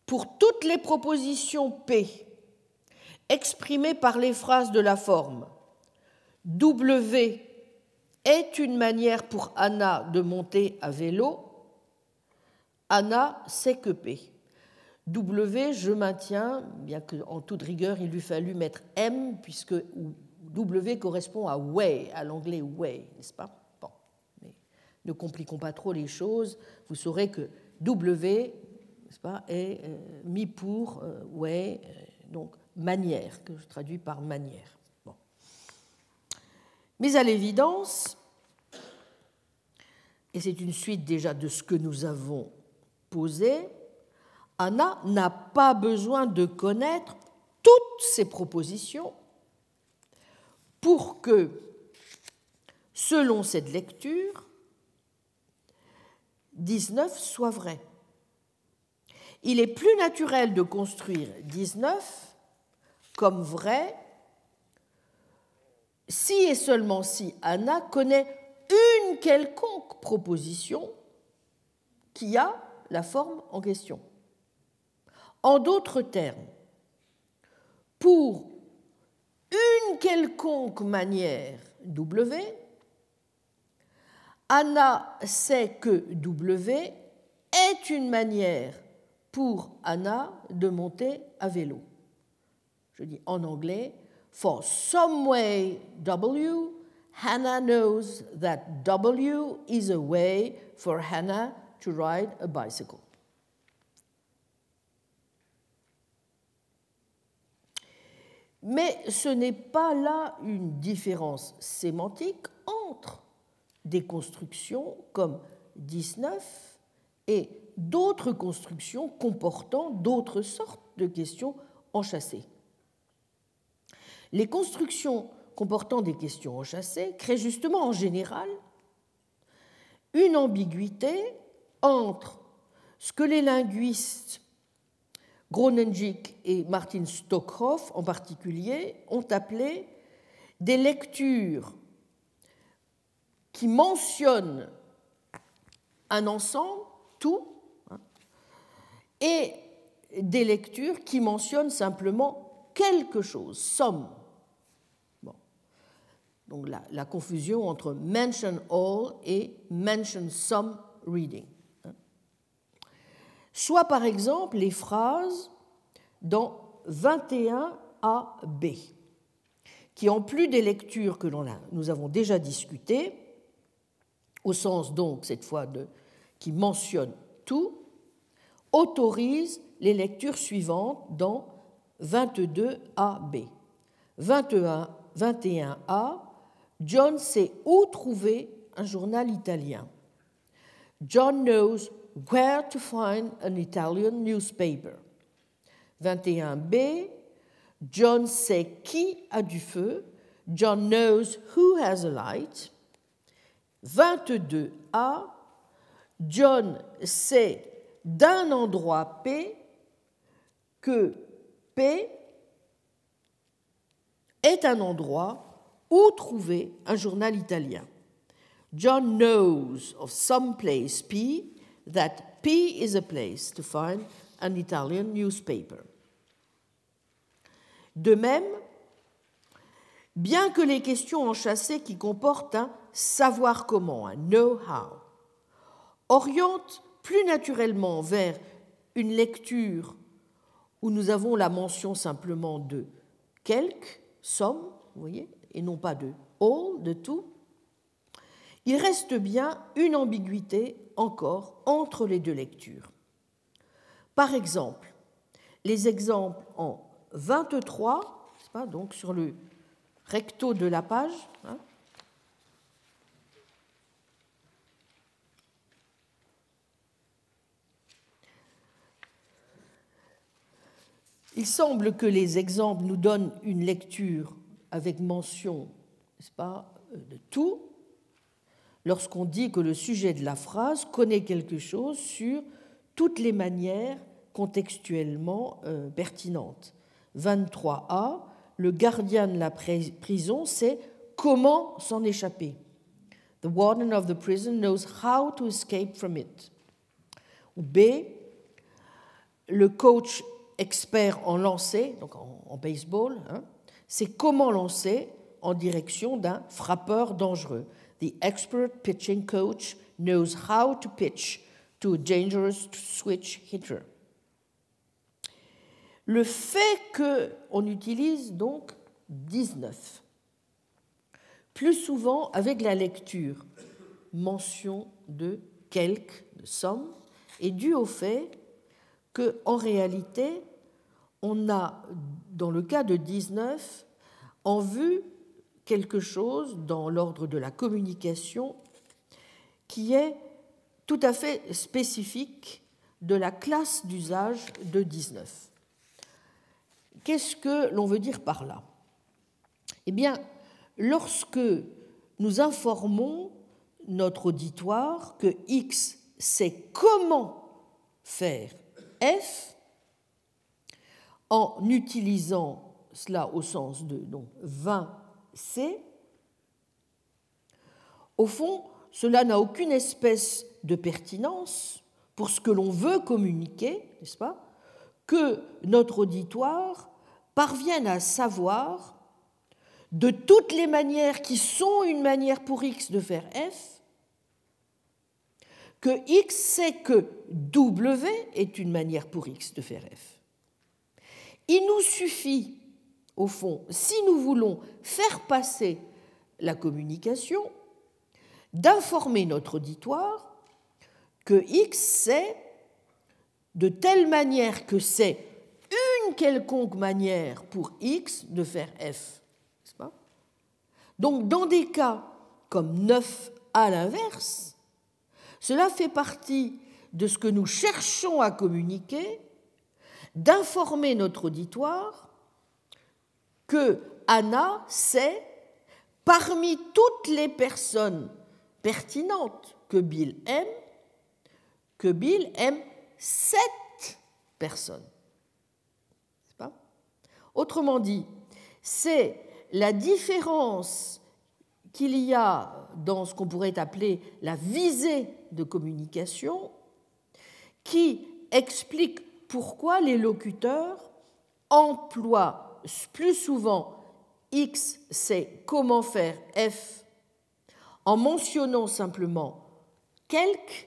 pour toutes les propositions P exprimées par les phrases de la forme W est une manière pour Anna de monter à vélo, Anna sait que P. W, je maintiens, bien qu'en toute rigueur, il lui fallu mettre M, puisque W correspond à way, à l'anglais way, n'est-ce pas? Bon, mais ne compliquons pas trop les choses. Vous saurez que W, n'est-ce pas, est euh, mis pour euh, way, euh, donc manière, que je traduis par manière. Mais à l'évidence, et c'est une suite déjà de ce que nous avons posé, Anna n'a pas besoin de connaître toutes ces propositions pour que, selon cette lecture, 19 soit vrai. Il est plus naturel de construire 19 comme vrai si et seulement si Anna connaît une quelconque proposition qui a la forme en question. En d'autres termes, pour une quelconque manière W, Anna sait que W est une manière pour Anna de monter à vélo. Je dis en anglais, for some way W, Hannah knows that W is a way for Hannah to ride a bicycle. Mais ce n'est pas là une différence sémantique entre des constructions comme 19 et d'autres constructions comportant d'autres sortes de questions enchâssées. Les constructions comportant des questions enchâssées créent justement en général une ambiguïté entre ce que les linguistes Gronenjik et Martin Stockhoff en particulier ont appelé des lectures qui mentionnent un ensemble, tout, hein, et des lectures qui mentionnent simplement quelque chose, somme. Donc la, la confusion entre mention all et mention some reading soit par exemple les phrases dans 21AB, qui en plus des lectures que nous avons déjà discutées, au sens donc cette fois de qui mentionne tout, autorisent les lectures suivantes dans 22AB. 21, 21A, John sait où trouver un journal italien. John knows Where to find an Italian newspaper. 21b, John sait qui a du feu. John knows who has a light. 22a, John sait d'un endroit P que P est un endroit où trouver un journal italien. John knows of some place P that P is a place to find an Italian newspaper. De même, bien que les questions enchâssées qui comportent un savoir comment, un know-how, orientent plus naturellement vers une lecture où nous avons la mention simplement de quelques, some, vous voyez, et non pas de all, de tout, il reste bien une ambiguïté encore entre les deux lectures. Par exemple, les exemples en 23, pas, donc sur le recto de la page, hein, Il semble que les exemples nous donnent une lecture avec mention, pas, de tout, lorsqu'on dit que le sujet de la phrase connaît quelque chose sur toutes les manières contextuellement euh, pertinentes. 23a, le gardien de la prison sait comment s'en échapper. The warden of the prison knows how to escape from it. Ou B, le coach expert en lancer, donc en, baseball, hein, c'est comment lancer en direction d'un frappeur dangereux. The expert pitching coach knows how to pitch to a dangerous switch hitter. Le fait qu'on utilise donc 19, plus souvent avec la lecture, mention de quelques, de somme, est dû au fait qu'en réalité, on a, dans le cas de 19, en vue quelque chose dans l'ordre de la communication qui est tout à fait spécifique de la classe d'usage de 19. Qu'est-ce que l'on veut dire par là? Eh bien, lorsque nous informons notre auditoire que X sait comment faire F, en utilisant cela au sens de donc, 20C, au fond, cela n'a aucune espèce de pertinence pour ce que l'on veut communiquer, n'est-ce pas Que notre auditoire parvienne à savoir de toutes les manières qui sont une manière pour X de faire F, que X sait que W est une manière pour X de faire F. Il nous suffit, au fond, si nous voulons faire passer la communication, d'informer notre auditoire que X sait de telle manière que c'est une quelconque manière pour X de faire F. Pas? Donc dans des cas comme 9 à l'inverse, cela fait partie de ce que nous cherchons à communiquer, d'informer notre auditoire que Anna sait, parmi toutes les personnes pertinentes que Bill aime, que Bill aime sept personnes. Pas Autrement dit, c'est la différence qu'il y a dans ce qu'on pourrait appeler la visée de communication qui explique pourquoi les locuteurs emploient plus souvent X c'est comment faire F en mentionnant simplement quelque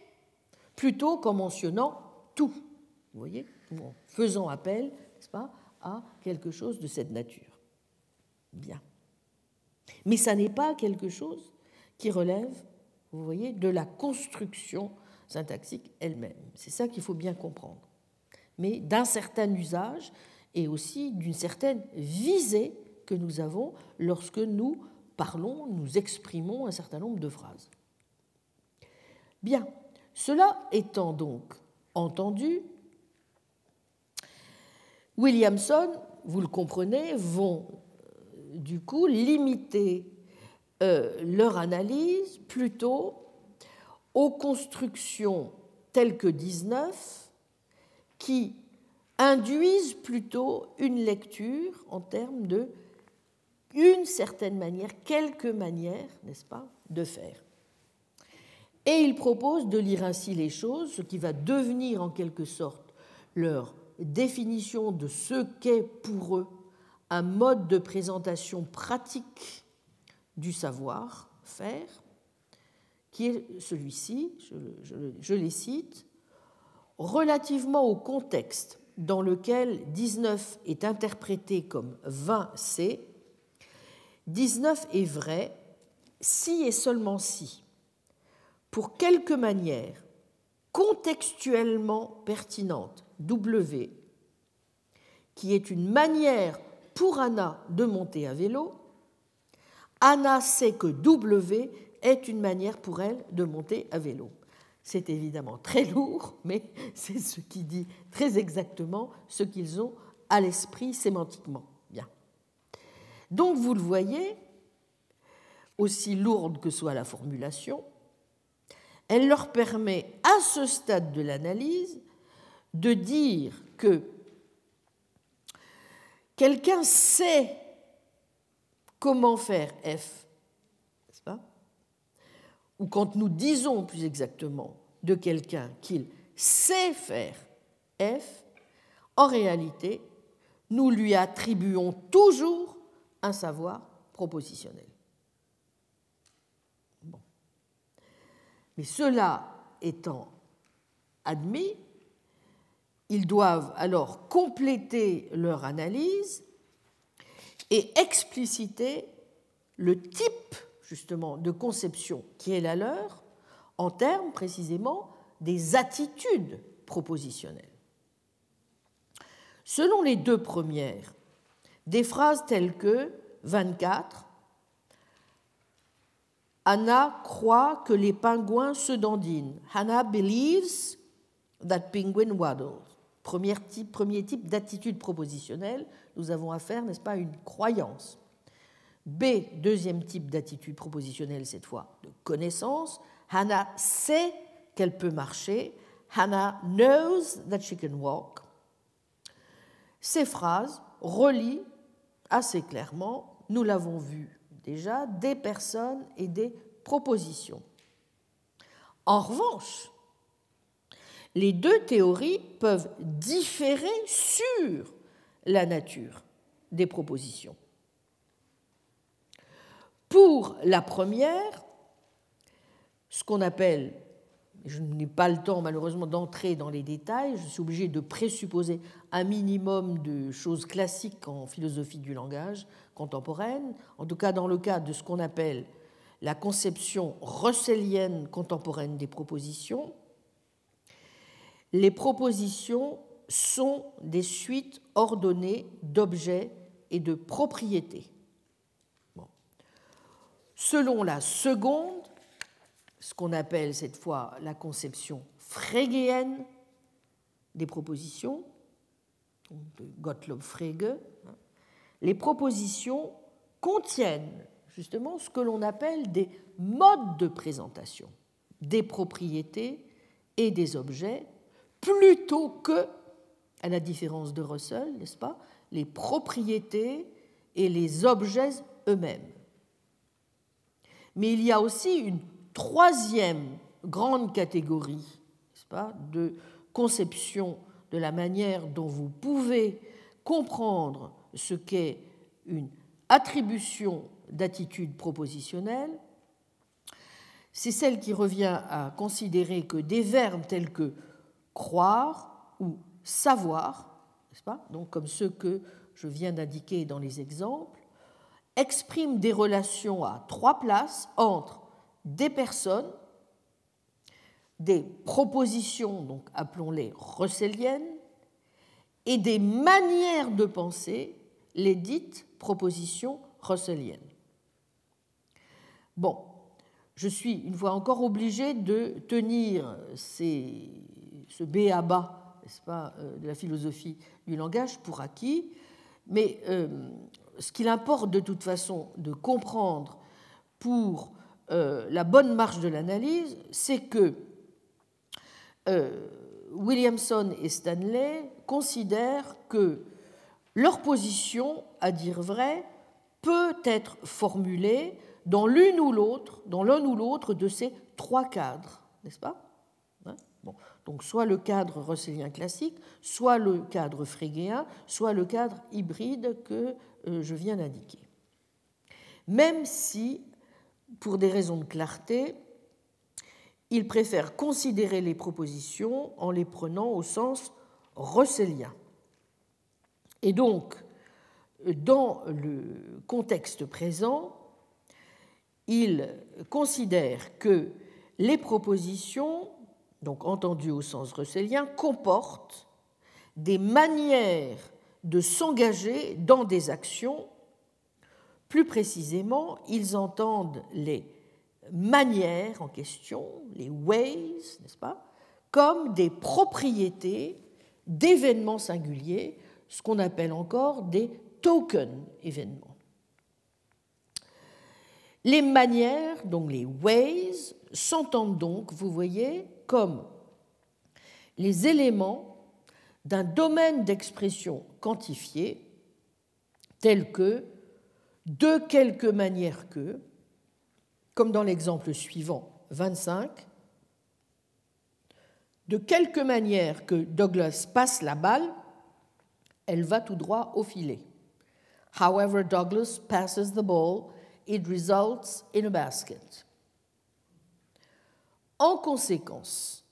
plutôt qu'en mentionnant tout. Vous voyez En faisant appel, n'est-ce pas, à quelque chose de cette nature. Bien. Mais ça n'est pas quelque chose qui relève vous voyez, de la construction syntaxique elle-même. C'est ça qu'il faut bien comprendre. Mais d'un certain usage et aussi d'une certaine visée que nous avons lorsque nous parlons, nous exprimons un certain nombre de phrases. Bien, Cela étant donc entendu, Williamson, vous le comprenez, vont euh, du coup limiter euh, leur analyse plutôt aux constructions telles que 19 qui induisent plutôt une lecture en termes de une certaine manière, quelques manières, n'est-ce pas, de faire. Et ils proposent de lire ainsi les choses, ce qui va devenir en quelque sorte leur définition de ce qu'est pour eux un mode de présentation pratique du savoir-faire, qui est celui-ci, je, les cite, relativement au contexte dans lequel 19 est interprété comme 20C, 19 est vrai si et seulement si, pour quelque manière contextuellement pertinente, W, qui est une manière pour Anna de monter à vélo, Anna sait que W est une manière pour elle de monter à vélo. C'est évidemment très lourd, mais <laughs> c'est ce qui dit très exactement ce qu'ils ont à l'esprit sémantiquement. Bien. Donc vous le voyez, aussi lourde que soit la formulation, elle leur permet à ce stade de l'analyse de dire que quelqu'un sait comment faire F, Ou quand nous disons plus exactement de quelqu'un qu'il sait faire F, en réalité, nous lui attribuons toujours un savoir propositionnel. Mais cela étant admis, ils doivent alors compléter leur analyse et expliciter le type justement de conception qui est la leur en termes précisément des attitudes propositionnelles. Selon les deux premières, des phrases telles que 24, Anna croit que les pingouins se dandinent. Hannah believes that penguin waddles. Premier type, premier type d'attitude propositionnelle, nous avons affaire, n'est-ce pas, à une croyance. B, deuxième type d'attitude propositionnelle, cette fois de connaissance. Hannah sait qu'elle peut marcher. Hannah knows that she can walk. Ces phrases relient assez clairement, nous l'avons vu déjà des personnes et des propositions. En revanche, les deux théories peuvent différer sur la nature des propositions. Pour la première, ce qu'on appelle, je n'ai pas le temps malheureusement d'entrer dans les détails, je suis obligé de présupposer un minimum de choses classiques en philosophie du langage, contemporaine, en tout cas dans le cas de ce qu'on appelle la conception russellienne contemporaine des propositions, les propositions sont des suites ordonnées d'objets et de propriétés. Selon la seconde, ce qu'on appelle cette fois la conception frégéenne des propositions, Gottlob Frege, les propositions contiennent justement ce que l'on appelle des modes de présentation des propriétés et des objets, plutôt que, à la différence de Russell, n'est-ce pas, les propriétés et les objets eux-mêmes. Mais il y a aussi une troisième grande catégorie pas, de conception de la manière dont vous pouvez comprendre ce qu'est une attribution d'attitude propositionnelle, c'est celle qui revient à considérer que des verbes tels que croire ou savoir, n'est-ce pas, donc comme ceux que je viens d'indiquer dans les exemples, expriment des relations à trois places entre des personnes, des propositions, donc appelons-les russelliennes, et des manières de penser, les dites propositions russelliennes. Bon, je suis une fois encore obligé de tenir ce B à bas, n'est-ce pas, euh, de la philosophie du langage pour acquis, mais euh, ce qu'il importe de toute façon de comprendre pour euh, la bonne marche de l'analyse, c'est que Williamson et Stanley considèrent que leur position, à dire vrai, peut être formulée dans l'une ou l'autre, dans l'un ou l'autre de ces trois cadres, n'est-ce pas? Hein? Donc soit le cadre russellien classique, soit le cadre frégéen, soit le cadre hybride que euh, je viens d'indiquer. Même si, pour des raisons de clarté, il préfère considérer les propositions en les prenant au sens russellien. Et donc, dans le contexte présent, il considère que les propositions, donc entendues au sens russellien, comportent des manières de s'engager dans des actions. Plus précisément, ils entendent les manières en question, les ways, n'est-ce pas, comme des propriétés d'événements singuliers, ce qu'on appelle encore des token événements. Les manières, donc les ways, s'entendent donc, vous voyez, comme les éléments d'un domaine d'expression quantifié, tel que de quelque manière que, comme dans l'exemple suivant 25, de quelque manière que Douglas passe la balle, elle va tout droit au filet. However Douglas passes the ball, it results in a basket. En conséquence,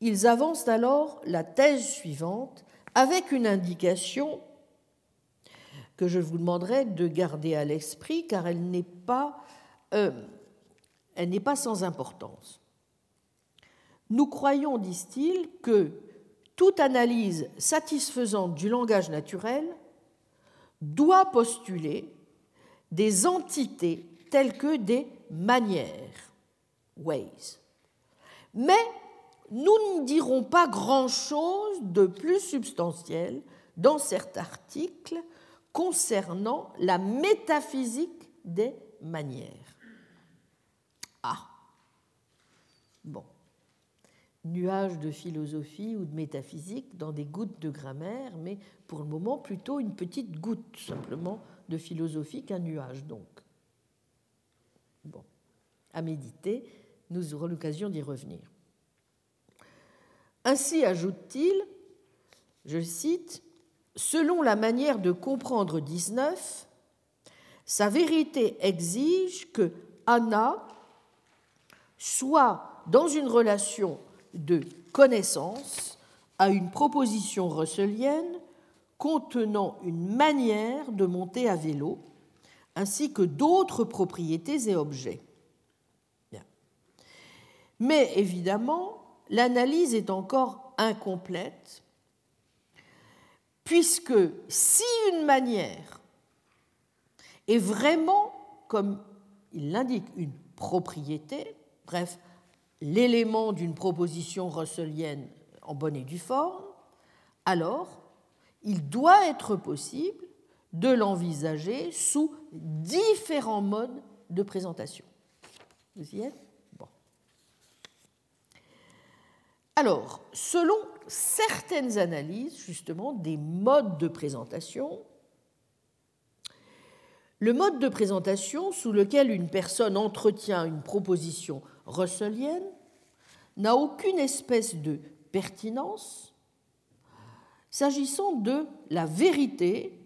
ils avancent alors la thèse suivante avec une indication que je vous demanderai de garder à l'esprit car elle n'est pas, euh, pas sans importance. Nous croyons, disent-ils, que toute analyse satisfaisante du langage naturel doit postuler des entités telles que des manières, ways. Mais nous ne dirons pas grand-chose de plus substantiel dans cet article concernant la métaphysique des manières. Ah, bon, nuage de philosophie ou de métaphysique dans des gouttes de grammaire, mais pour le moment plutôt une petite goutte simplement de philosophie qu'un nuage donc. Bon, à méditer, nous aurons l'occasion d'y revenir. Ainsi ajoute-t-il, je cite, Selon la manière de comprendre 19, sa vérité exige que Anna soit dans une relation de connaissance à une proposition russellienne contenant une manière de monter à vélo, ainsi que d'autres propriétés et objets. Mais évidemment, l'analyse est encore incomplète, puisque si une manière est vraiment, comme il l'indique, une propriété, bref, l'élément d'une proposition russellienne en bonne et due forme, alors il doit être possible de l'envisager sous différents modes de présentation Bon. Alors, selon certaines analyses, justement, des modes de présentation, le mode de présentation sous lequel une personne entretient une proposition russellienne n'a aucune espèce de pertinence s'agissant de la vérité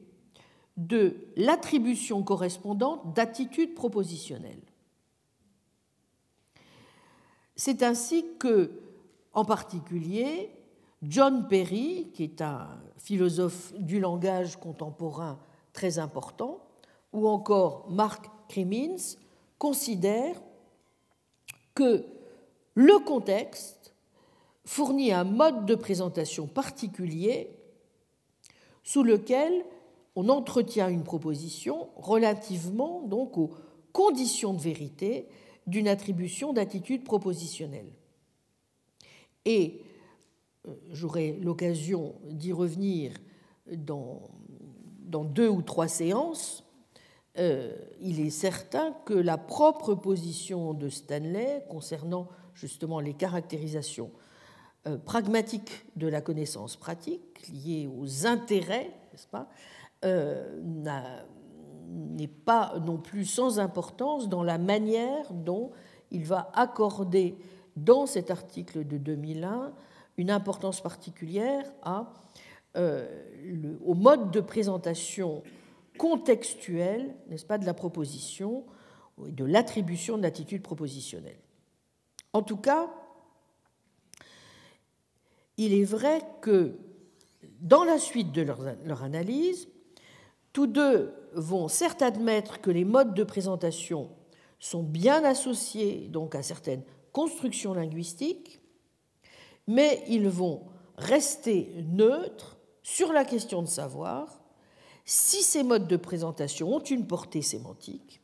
de l'attribution correspondante d'attitude propositionnelle. C'est ainsi que, en particulier, John Perry, qui est un philosophe du langage contemporain très important, ou encore Mark Crimmins, considèrent que le contexte fournit un mode de présentation particulier sous lequel on entretient une proposition relativement donc aux conditions de vérité d'une attribution d'attitude propositionnelle. Et euh, j'aurai l'occasion d'y revenir dans, dans, deux ou trois séances, euh, il est certain que la propre position de Stanley concernant justement les caractérisations euh, pragmatiques de la connaissance pratique liées aux intérêts, n'est-ce pas, n'est pas non plus sans importance dans la manière dont il va accorder dans cet article de 2001 une importance particulière euh, au mode de présentation contextuel, n'est-ce pas, de la proposition et de l'attribution de l'attitude propositionnelle. En tout cas, il est vrai que dans la suite de leur, leur analyse, tous deux vont certes admettre que les modes de présentation sont bien associés donc à certaines constructions linguistiques, mais ils vont rester neutres sur la question de savoir si ces modes de présentation ont une portée sémantique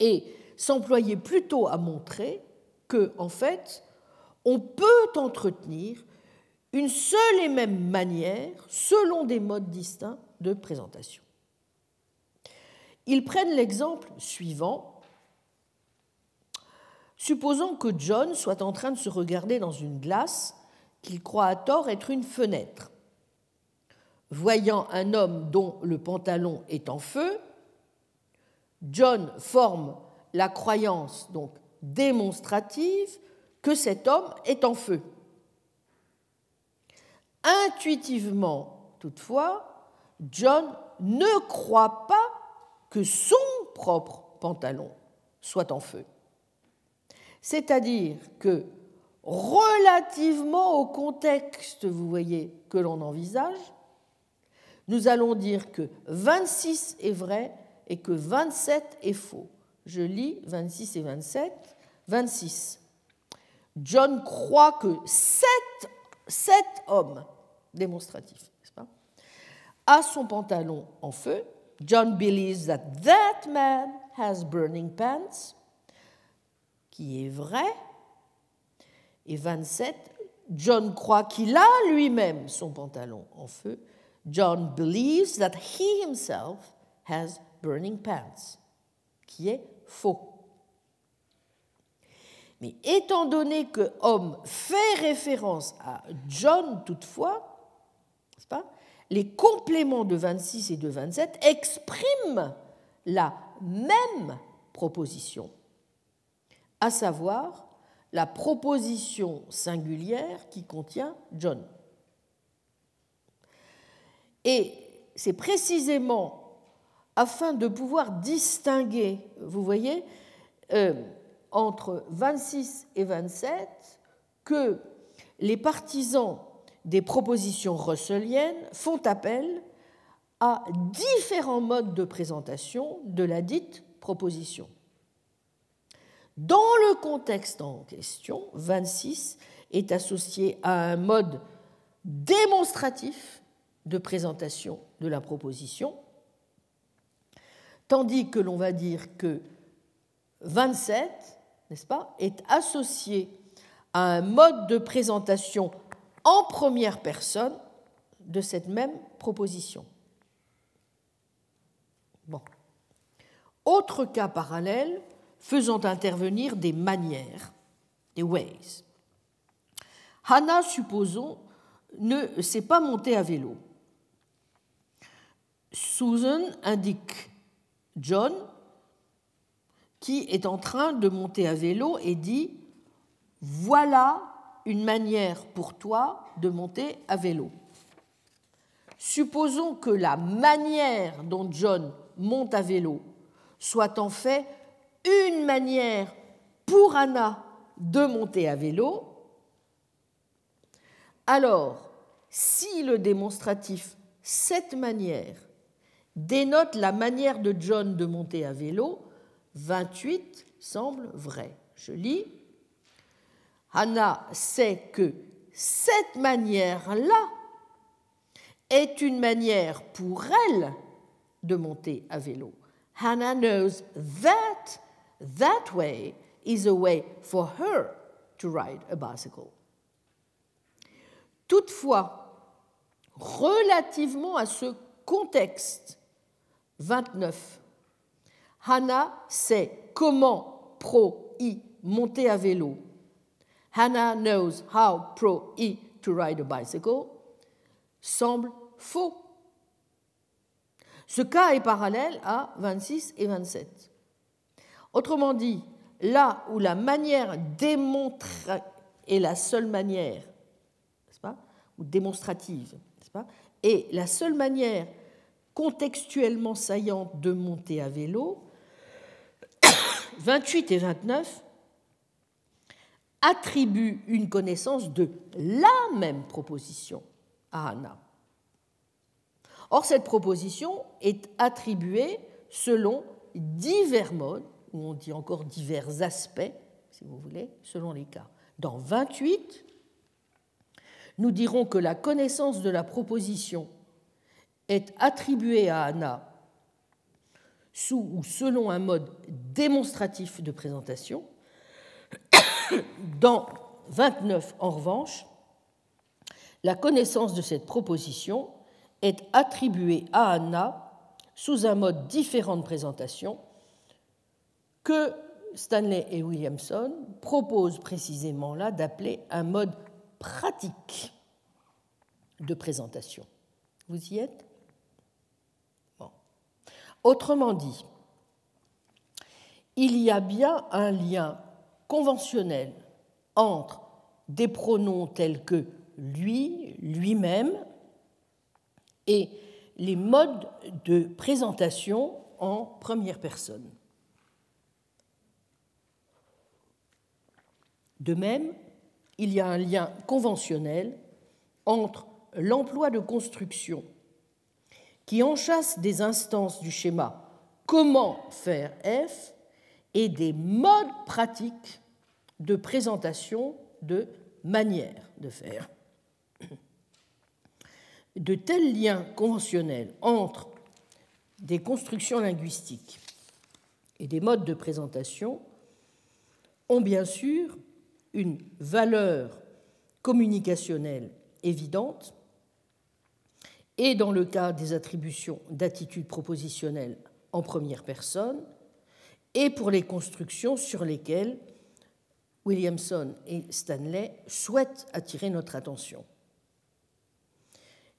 et s'employer plutôt à montrer que, en fait, on peut entretenir une seule et même manière selon des modes distincts de présentation. Ils prennent l'exemple suivant. Supposons que John soit en train de se regarder dans une glace qu'il croit à tort être une fenêtre. Voyant un homme dont le pantalon est en feu, John forme la croyance donc démonstrative que cet homme est en feu. Intuitivement, toutefois, John ne croit pas que son propre pantalon soit en feu. C'est-à-dire que relativement au contexte, vous voyez, que l'on envisage, nous allons dire que 26 est vrai et que 27 est faux. Je lis 26 et 27. 26. John croit que sept, sept hommes démonstratifs a son pantalon en feu. John believes that that man has burning pants, qui est vrai. Et 27, John croit qu'il a lui-même son pantalon en feu. John believes that he himself has burning pants, qui est faux. Mais étant donné que homme fait référence à John toutefois, pas les compléments de 26 et de 27 expriment la même proposition, à savoir la proposition singulière qui contient John. Et c'est précisément afin de pouvoir distinguer, vous voyez, euh, entre 26 et 27 que les partisans des propositions russelliennes font appel à différents modes de présentation de la dite proposition. Dans le contexte en question, 26 est associé à un mode démonstratif de présentation de la proposition, tandis que l'on va dire que 27, n'est-ce pas, est associé à un mode de présentation en première personne de cette même proposition. Bon. Autre cas parallèle faisant intervenir des manières, des ways. Hannah, supposons, ne sait pas monter à vélo. Susan indique John qui est en train de monter à vélo et dit Voilà une manière pour toi de monter à vélo. Supposons que la manière dont John monte à vélo soit en fait une manière pour Anna de monter à vélo. Alors, si le démonstratif cette manière dénote la manière de John de monter à vélo, 28 semble vrai. Je lis Anna sait que cette manière-là est une manière pour elle de monter à vélo. Hannah knows that that way is a way for her to ride a bicycle. Toutefois, relativement à ce contexte, 29, Hannah sait comment pro-I monter à vélo. Hannah knows how pro-I to ride a bicycle semble faux. Ce cas est parallèle à 26 et 27. Autrement dit, là où la manière démontre est la seule manière, pas, ou démonstrative, pas, et la seule manière contextuellement saillante de monter à vélo, <coughs> 28 et 29 attribuent une connaissance de la même proposition à Anna. Or, cette proposition est attribuée selon divers modes, ou on dit encore divers aspects, si vous voulez, selon les cas. Dans 28, nous dirons que la connaissance de la proposition est attribuée à Anna sous ou selon un mode démonstratif de présentation. Dans 29, en revanche, la connaissance de cette proposition est attribuée à Anna sous un mode différent de présentation que Stanley et Williamson proposent précisément là d'appeler un mode pratique de présentation. Vous y êtes? Autrement dit, il y a bien un lien conventionnel entre des pronoms tels que lui, lui-même, et les modes de présentation en première personne. De même, il y a un lien conventionnel entre l'emploi de construction qui enchasse des instances du schéma comment faire F et des modes pratiques de présentation de manière de faire. De tels liens conventionnels entre des constructions linguistiques et des modes de présentation ont bien sûr une valeur communicationnelle évidente et dans le cas des attributions d'attitude propositionnelle en première personne, et pour les constructions sur lesquelles Williamson et Stanley souhaitent attirer notre attention.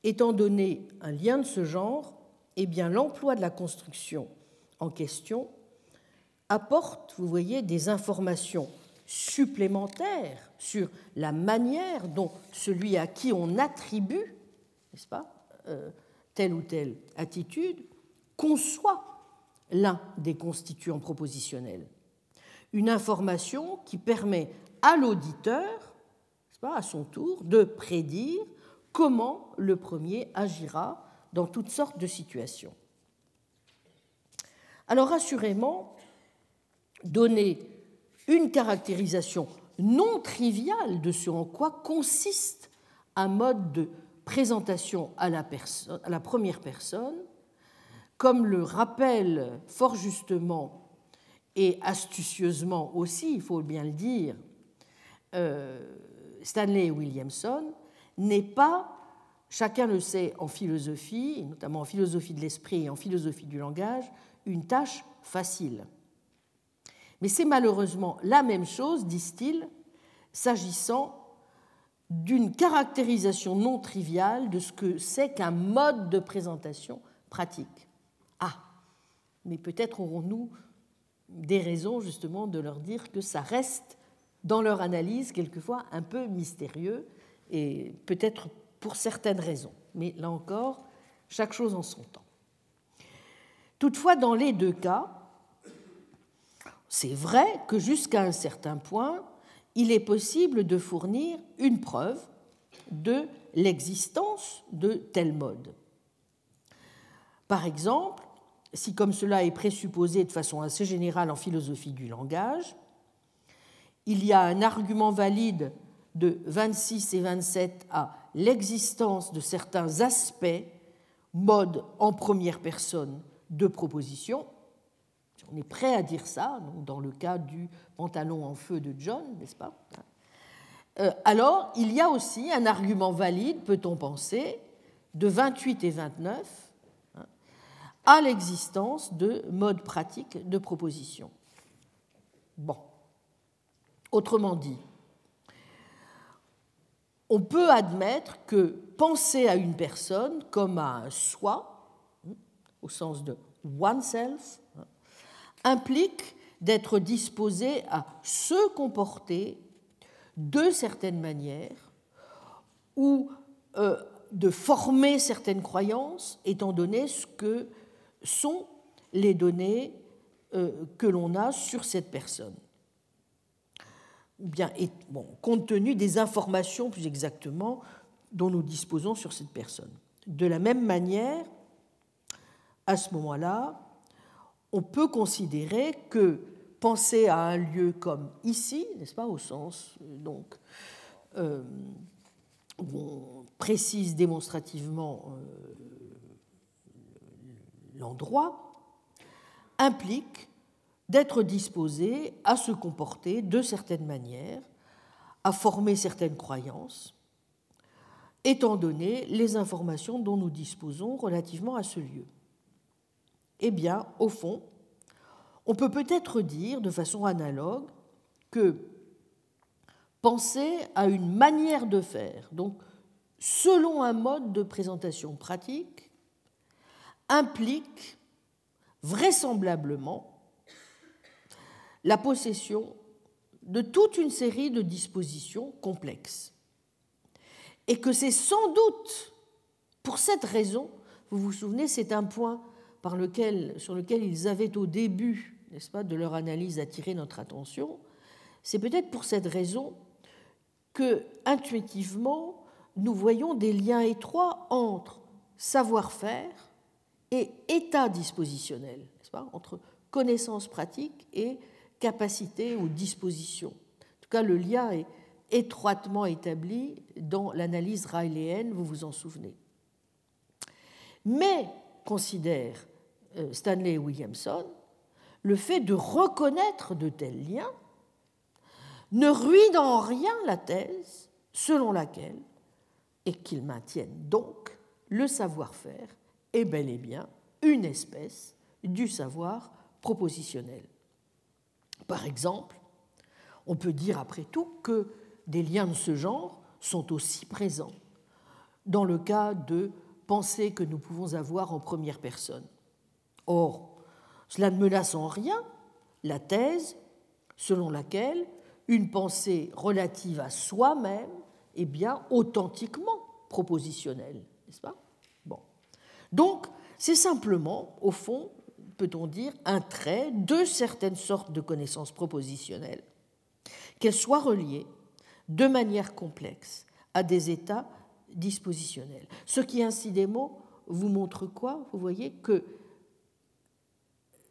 Étant donné un lien de ce genre, eh bien l'emploi de la construction en question apporte, vous voyez, des informations supplémentaires sur la manière dont celui à qui on attribue, n'est-ce pas, euh, telle ou telle attitude, conçoit l'un des constituants propositionnels. Une information qui permet à l'auditeur, à son tour, de prédire comment le premier agira dans toutes sortes de situations. Alors assurément, donner une caractérisation non triviale de ce en quoi consiste un mode de présentation à la, première personne, comme le rappelle fort justement et astucieusement aussi, il faut bien le dire, euh, Stanley Williamson, n'est pas, chacun le sait en philosophie, notamment en philosophie de l'esprit et en philosophie du langage, une tâche facile. Mais c'est malheureusement la même chose, disent-ils, s'agissant d'une caractérisation non triviale de ce que c'est qu'un mode de présentation pratique. Ah, mais peut-être aurons-nous des raisons justement de leur dire que ça reste dans leur analyse quelquefois un peu mystérieux et peut-être pour certaines raisons. Mais là encore, chaque chose en son temps. Toutefois, dans les deux cas, c'est vrai que jusqu'à un certain point, il est possible de fournir une preuve de l'existence de tel mode. Par exemple, si comme cela est présupposé de façon assez générale en philosophie du langage, il y a un argument valide de 26 et 27 à l'existence de certains aspects, modes en première personne de proposition, on est prêt à dire ça, dans le cas du pantalon en feu de John, n'est-ce pas? Euh, Alors, il y a aussi un argument valide, peut-on penser, de 28 et 29 hein, à l'existence de modes pratiques de proposition. Bon. Autrement dit, on peut admettre que penser à une personne comme à un soi, hein, au sens de oneself, hein, implique d'être disposé à se comporter de certaines manières ou euh, de former certaines croyances, étant donné ce que sont les données euh, que l'on a sur cette personne. Bien, compte tenu des informations, plus exactement, dont nous disposons sur cette personne. De la même manière, à ce moment-là, on peut considérer que penser à un lieu comme ici, n'est-ce pas, au sens euh, donc euh, où on précise démonstrativement euh, l'endroit, implique d'être disposé à se comporter de certaines manières, à former certaines croyances, étant donné les informations dont nous disposons relativement à ce lieu. Eh bien, au fond, on peut peut-être dire de façon analogue que penser à une manière de faire, donc selon un mode de présentation pratique, implique vraisemblablement la possession de toute une série de dispositions complexes. Et que c'est sans doute pour cette raison, vous vous souvenez, c'est un point par lequel, sur lequel ils avaient au début, n'est-ce pas, de leur analyse attiré notre attention, c'est peut-être pour cette raison que, intuitivement, nous voyons des liens étroits entre savoir-faire et état dispositionnel, n'est-ce pas, entre connaissance pratique et capacité ou disposition. En tout cas, le lien est étroitement établi dans l'analyse rayléenne, vous vous en souvenez. Mais, considère euh, Stanley Williamson, le fait de reconnaître de tels liens ne ruine en rien la thèse selon laquelle, et qu'ils maintiennent donc, le savoir-faire est bel et bien une espèce du savoir propositionnel. Par exemple, on peut dire après tout que des liens de ce genre sont aussi présents dans le cas de pensées que nous pouvons avoir en première personne. Or, cela ne menace en rien la thèse selon laquelle une pensée relative à soi-même est bien authentiquement propositionnelle, n'est-ce pas? Bon. Donc, c'est simplement, au fond, peut-on dire, un trait de certaines sortes de connaissances propositionnelles, qu'elles soient reliées de manière complexe à des états dispositionnels. Ce qui, incidemment, vous montre quoi Vous voyez que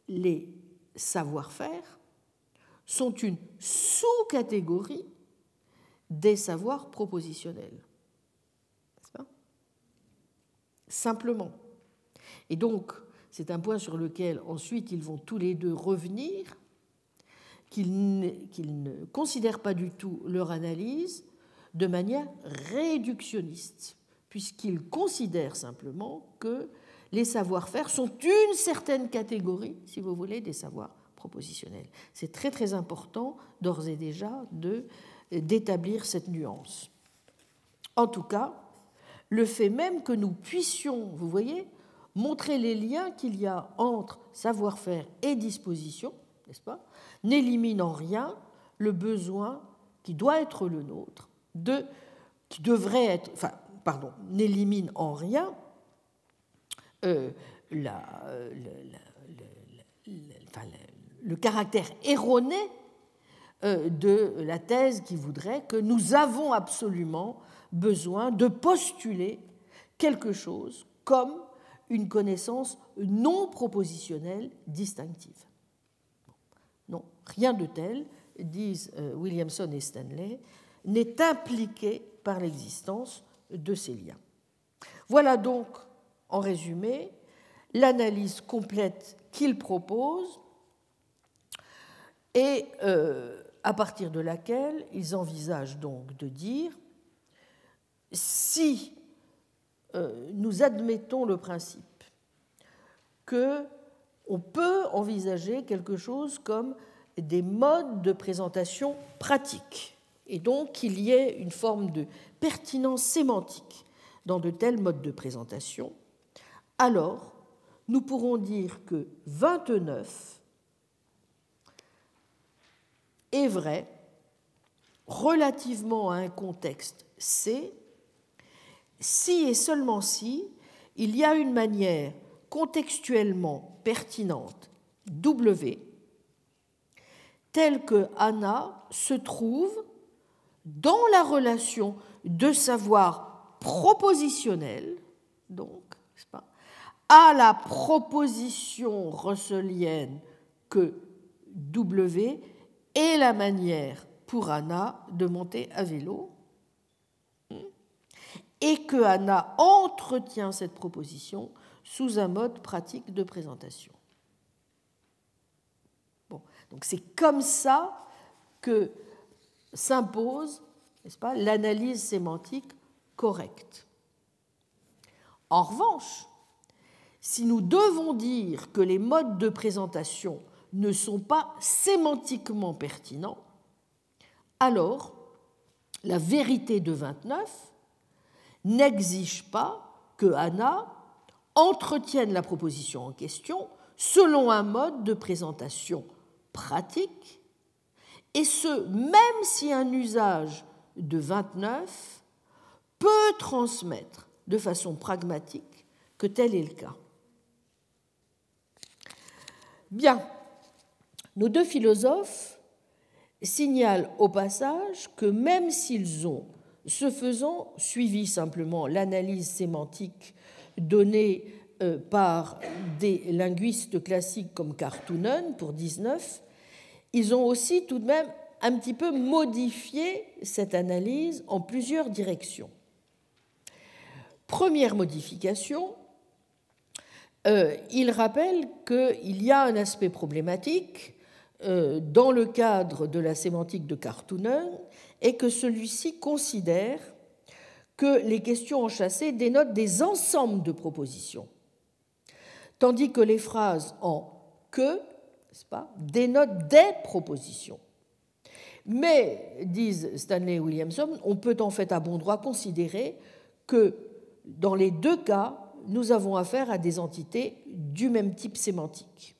les savoir-faire sont une sous-catégorie des savoirs propositionnels. Pas? Simplement. Et donc, c'est un point sur lequel ensuite ils vont tous les deux revenir, qu'ils ne, considèrent pas du tout leur analyse de manière réductionniste, puisqu'ils considèrent simplement que les savoir-faire sont une certaine catégorie, si vous voulez, des savoirs propositionnels. C'est très très important d'ores et déjà d'établir cette nuance. En tout cas, le fait même que nous puissions, vous voyez, montrer les liens qu'il y a entre savoir-faire et disposition, n'est-ce pas, n'élimine en rien le besoin qui doit être le nôtre, qui devrait être, enfin, pardon, n'élimine en rien euh, le caractère erroné euh, de la thèse qui voudrait que nous avons absolument besoin de postuler quelque chose comme une connaissance non propositionnelle distinctive. Non, rien de tel, disent euh, Williamson et Stanley, n'est impliqué par l'existence de ces liens. Voilà donc en résumé, l'analyse complète qu'il propose et euh, à partir de laquelle ils envisagent donc de dire si euh, nous admettons le principe que on peut envisager quelque chose comme des modes de présentation pratiques, et donc qu'il y ait une forme de pertinence sémantique dans de tels modes de présentation, alors nous pourrons dire que 29 est vrai relativement à un contexte C. Si et seulement si il y a une manière contextuellement pertinente W telle que Anna se trouve dans la relation de savoir propositionnel, donc, pas, à la proposition russelienne que W est la manière pour Anna de monter à vélo, et que Anna entretient cette proposition sous un mode pratique de présentation. Bon, donc c'est comme ça que s'impose, n'est-ce pas, l'analyse sémantique correcte. En revanche, si nous devons dire que les modes de présentation ne sont pas sémantiquement pertinents, alors la vérité de 29 n'exige pas que Anna entretienne la proposition en question selon un mode de présentation pratique, et ce, même si un usage de 29 peut transmettre de façon pragmatique que tel est le cas. Bien, nos deux philosophes signalent au passage que même s'ils ont ce faisant, suivi simplement l'analyse sémantique donnée euh, par des linguistes classiques comme Cartoonen pour 19, ils ont aussi tout de même un petit peu modifié cette analyse en plusieurs directions. Première modification, euh, il rappelle qu'il y a un aspect problématique euh, dans le cadre de la sémantique de Cartoonen et que celui-ci considère que les questions enchâssées dénotent des ensembles de propositions, tandis que les phrases en que pas, dénotent des propositions. Mais, disent Stanley et Williamson, on peut en fait à bon droit considérer que dans les deux cas, nous avons affaire à des entités du même type sémantique.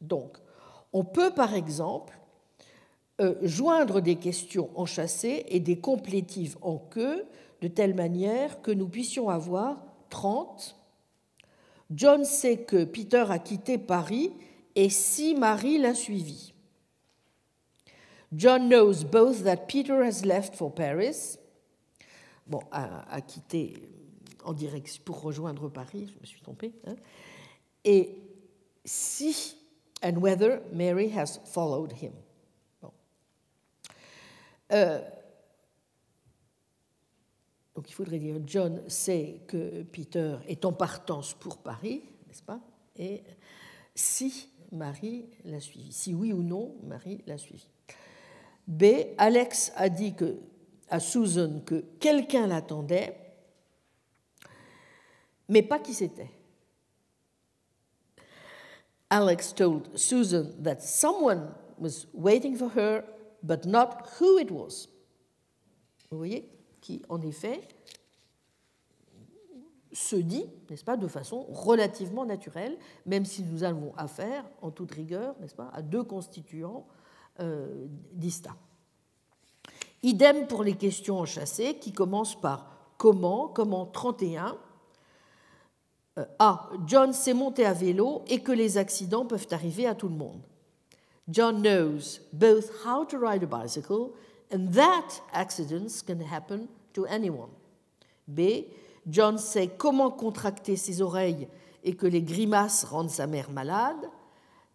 Donc, on peut par exemple euh, joindre des questions enchâssées et des complétives en queue de telle manière que nous puissions avoir 30. John sait que Peter a quitté Paris et si Marie l'a suivi. John knows both that Peter has left for Paris, bon, a, quitté en direction pour rejoindre Paris, je me suis trompée, hein, et si and whether Mary has followed him. Euh, donc il faudrait dire John sait que Peter est en partance pour Paris, n'est-ce pas? Et si Marie l'a suivi, si oui ou non Marie l'a suivi. B. Alex a dit que, à Susan que quelqu'un l'attendait, mais pas qui c'était. Alex told Susan that someone was waiting for her but not who it was. Vous voyez Qui, en effet, se dit, n'est-ce pas, de façon relativement naturelle, même si nous avons affaire, en toute rigueur, n'est-ce pas, à deux constituants euh, distincts. Idem pour les questions enchâssées qui commencent par comment, comment 31. Euh, a. John s'est monté à vélo et que les accidents peuvent arriver à tout le monde. John knows both how to ride a bicycle and that accidents can happen to anyone. B. John sait comment contracter ses oreilles et que les grimaces rendent sa mère malade.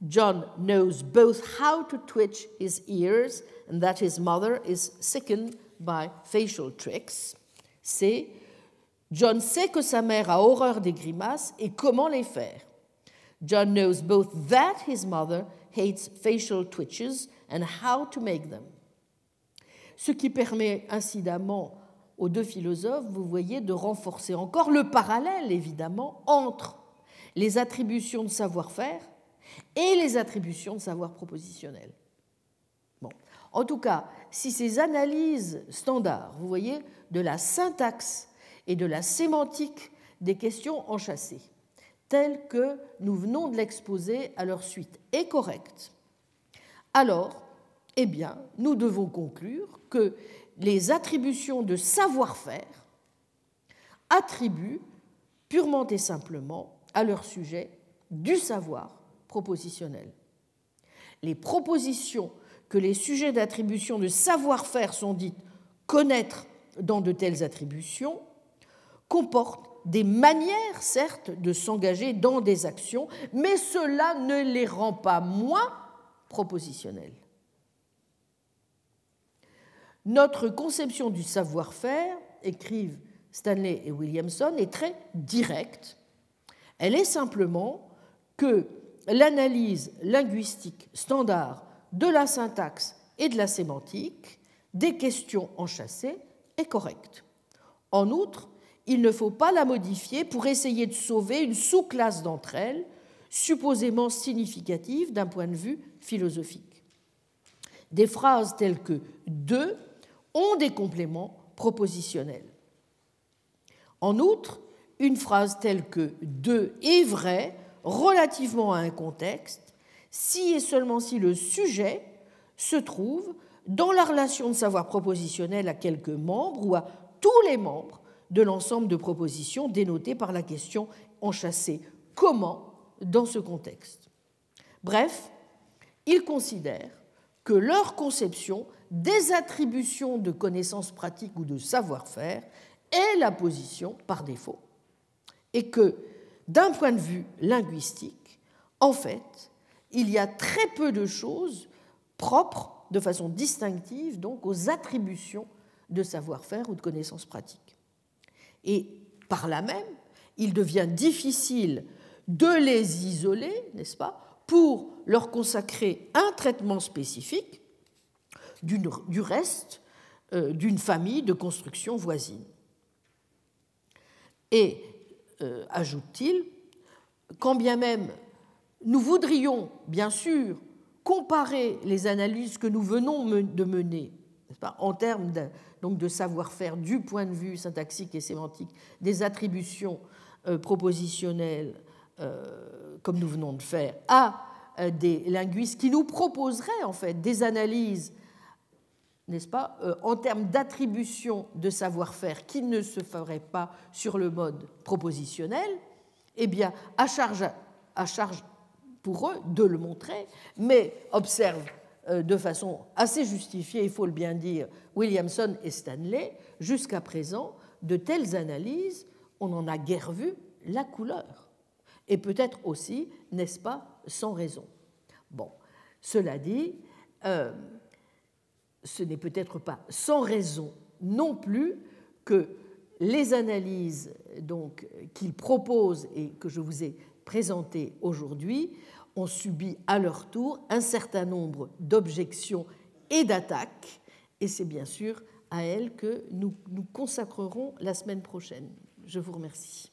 John knows both how to twitch his ears and that his mother is sickened by facial tricks. John sait que sa mère a horreur des grimaces et comment les faire. John knows both that his mother hates facial twitches and how to make them. Ce qui permet incidemment aux deux philosophes, vous voyez, de renforcer encore le parallèle, évidemment, entre les attributions de savoir-faire et les attributions de savoir propositionnel. Bon. En tout cas, si ces analyses standards, vous voyez, de la syntaxe et de la sémantique des questions enchâssées, telles que nous venons de l'exposer à leur suite, est correcte, alors, eh bien, nous devons conclure que les attributions de savoir-faire attribuent purement et simplement à leur sujet du savoir propositionnel. Les propositions que les sujets d'attribution de savoir-faire sont dites connaître dans de telles attributions comportent des manières, certes, de s'engager dans des actions, mais cela ne les rend pas moins propositionnels. Notre conception du savoir-faire, écrivent Stanley et Williamson, est très directe. Elle est simplement que l'analyse linguistique standard de la syntaxe et de la sémantique des questions enchâssées est correcte. En outre, il ne faut pas la modifier pour essayer de sauver une sous-classe d'entre elles, supposément significative d'un point de vue philosophique. Des phrases telles que de ont des compléments propositionnels. En outre, une phrase telle que de est vrai relativement à un contexte si et seulement si le sujet se trouve dans la relation de savoir propositionnel à quelques membres ou à tous les membres de l'ensemble de propositions dénotées par la question enchâssée. Comment dans ce contexte Bref, ils considèrent que leur conception des attributions de connaissances pratiques ou de savoir-faire est la position par défaut. Et que, d'un point de vue linguistique, en fait, il y a très peu de choses propres, de façon distinctive, donc, aux attributions de savoir-faire ou de connaissances pratiques. Et par là même, il devient difficile de les isoler, n'est-ce pas, pour leur consacrer un traitement spécifique du reste euh, d'une famille de construction voisine. Et, euh, ajoute-t-il, quand bien même nous voudrions, bien sûr, comparer les analyses que nous venons de mener en termes de, de savoir-faire du point de vue syntaxique et sémantique des attributions euh, propositionnelles, comme nous venons de faire, à des linguistes qui nous proposeraient en fait des analyses n'est-ce pas, euh, en termes d'attribution de savoir-faire qui ne se ferait pas sur le mode propositionnel, eh bien, à charge, à charge pour eux de le montrer, mais observe euh, de façon assez justifiée, il faut le bien dire, Williamson et Stanley, jusqu'à présent, de telles analyses, on n'en a guère vu la couleur. Et peut-être aussi, n'est-ce pas, sans raison. Bon, cela dit, euh, ce n'est peut-être pas sans raison non plus que les analyses donc qu'ils proposent et que je vous ai présentées aujourd'hui ont subi à leur tour un certain nombre d'objections et d'attaques, et c'est bien sûr à elles que nous nous consacrerons la semaine prochaine. Je vous remercie.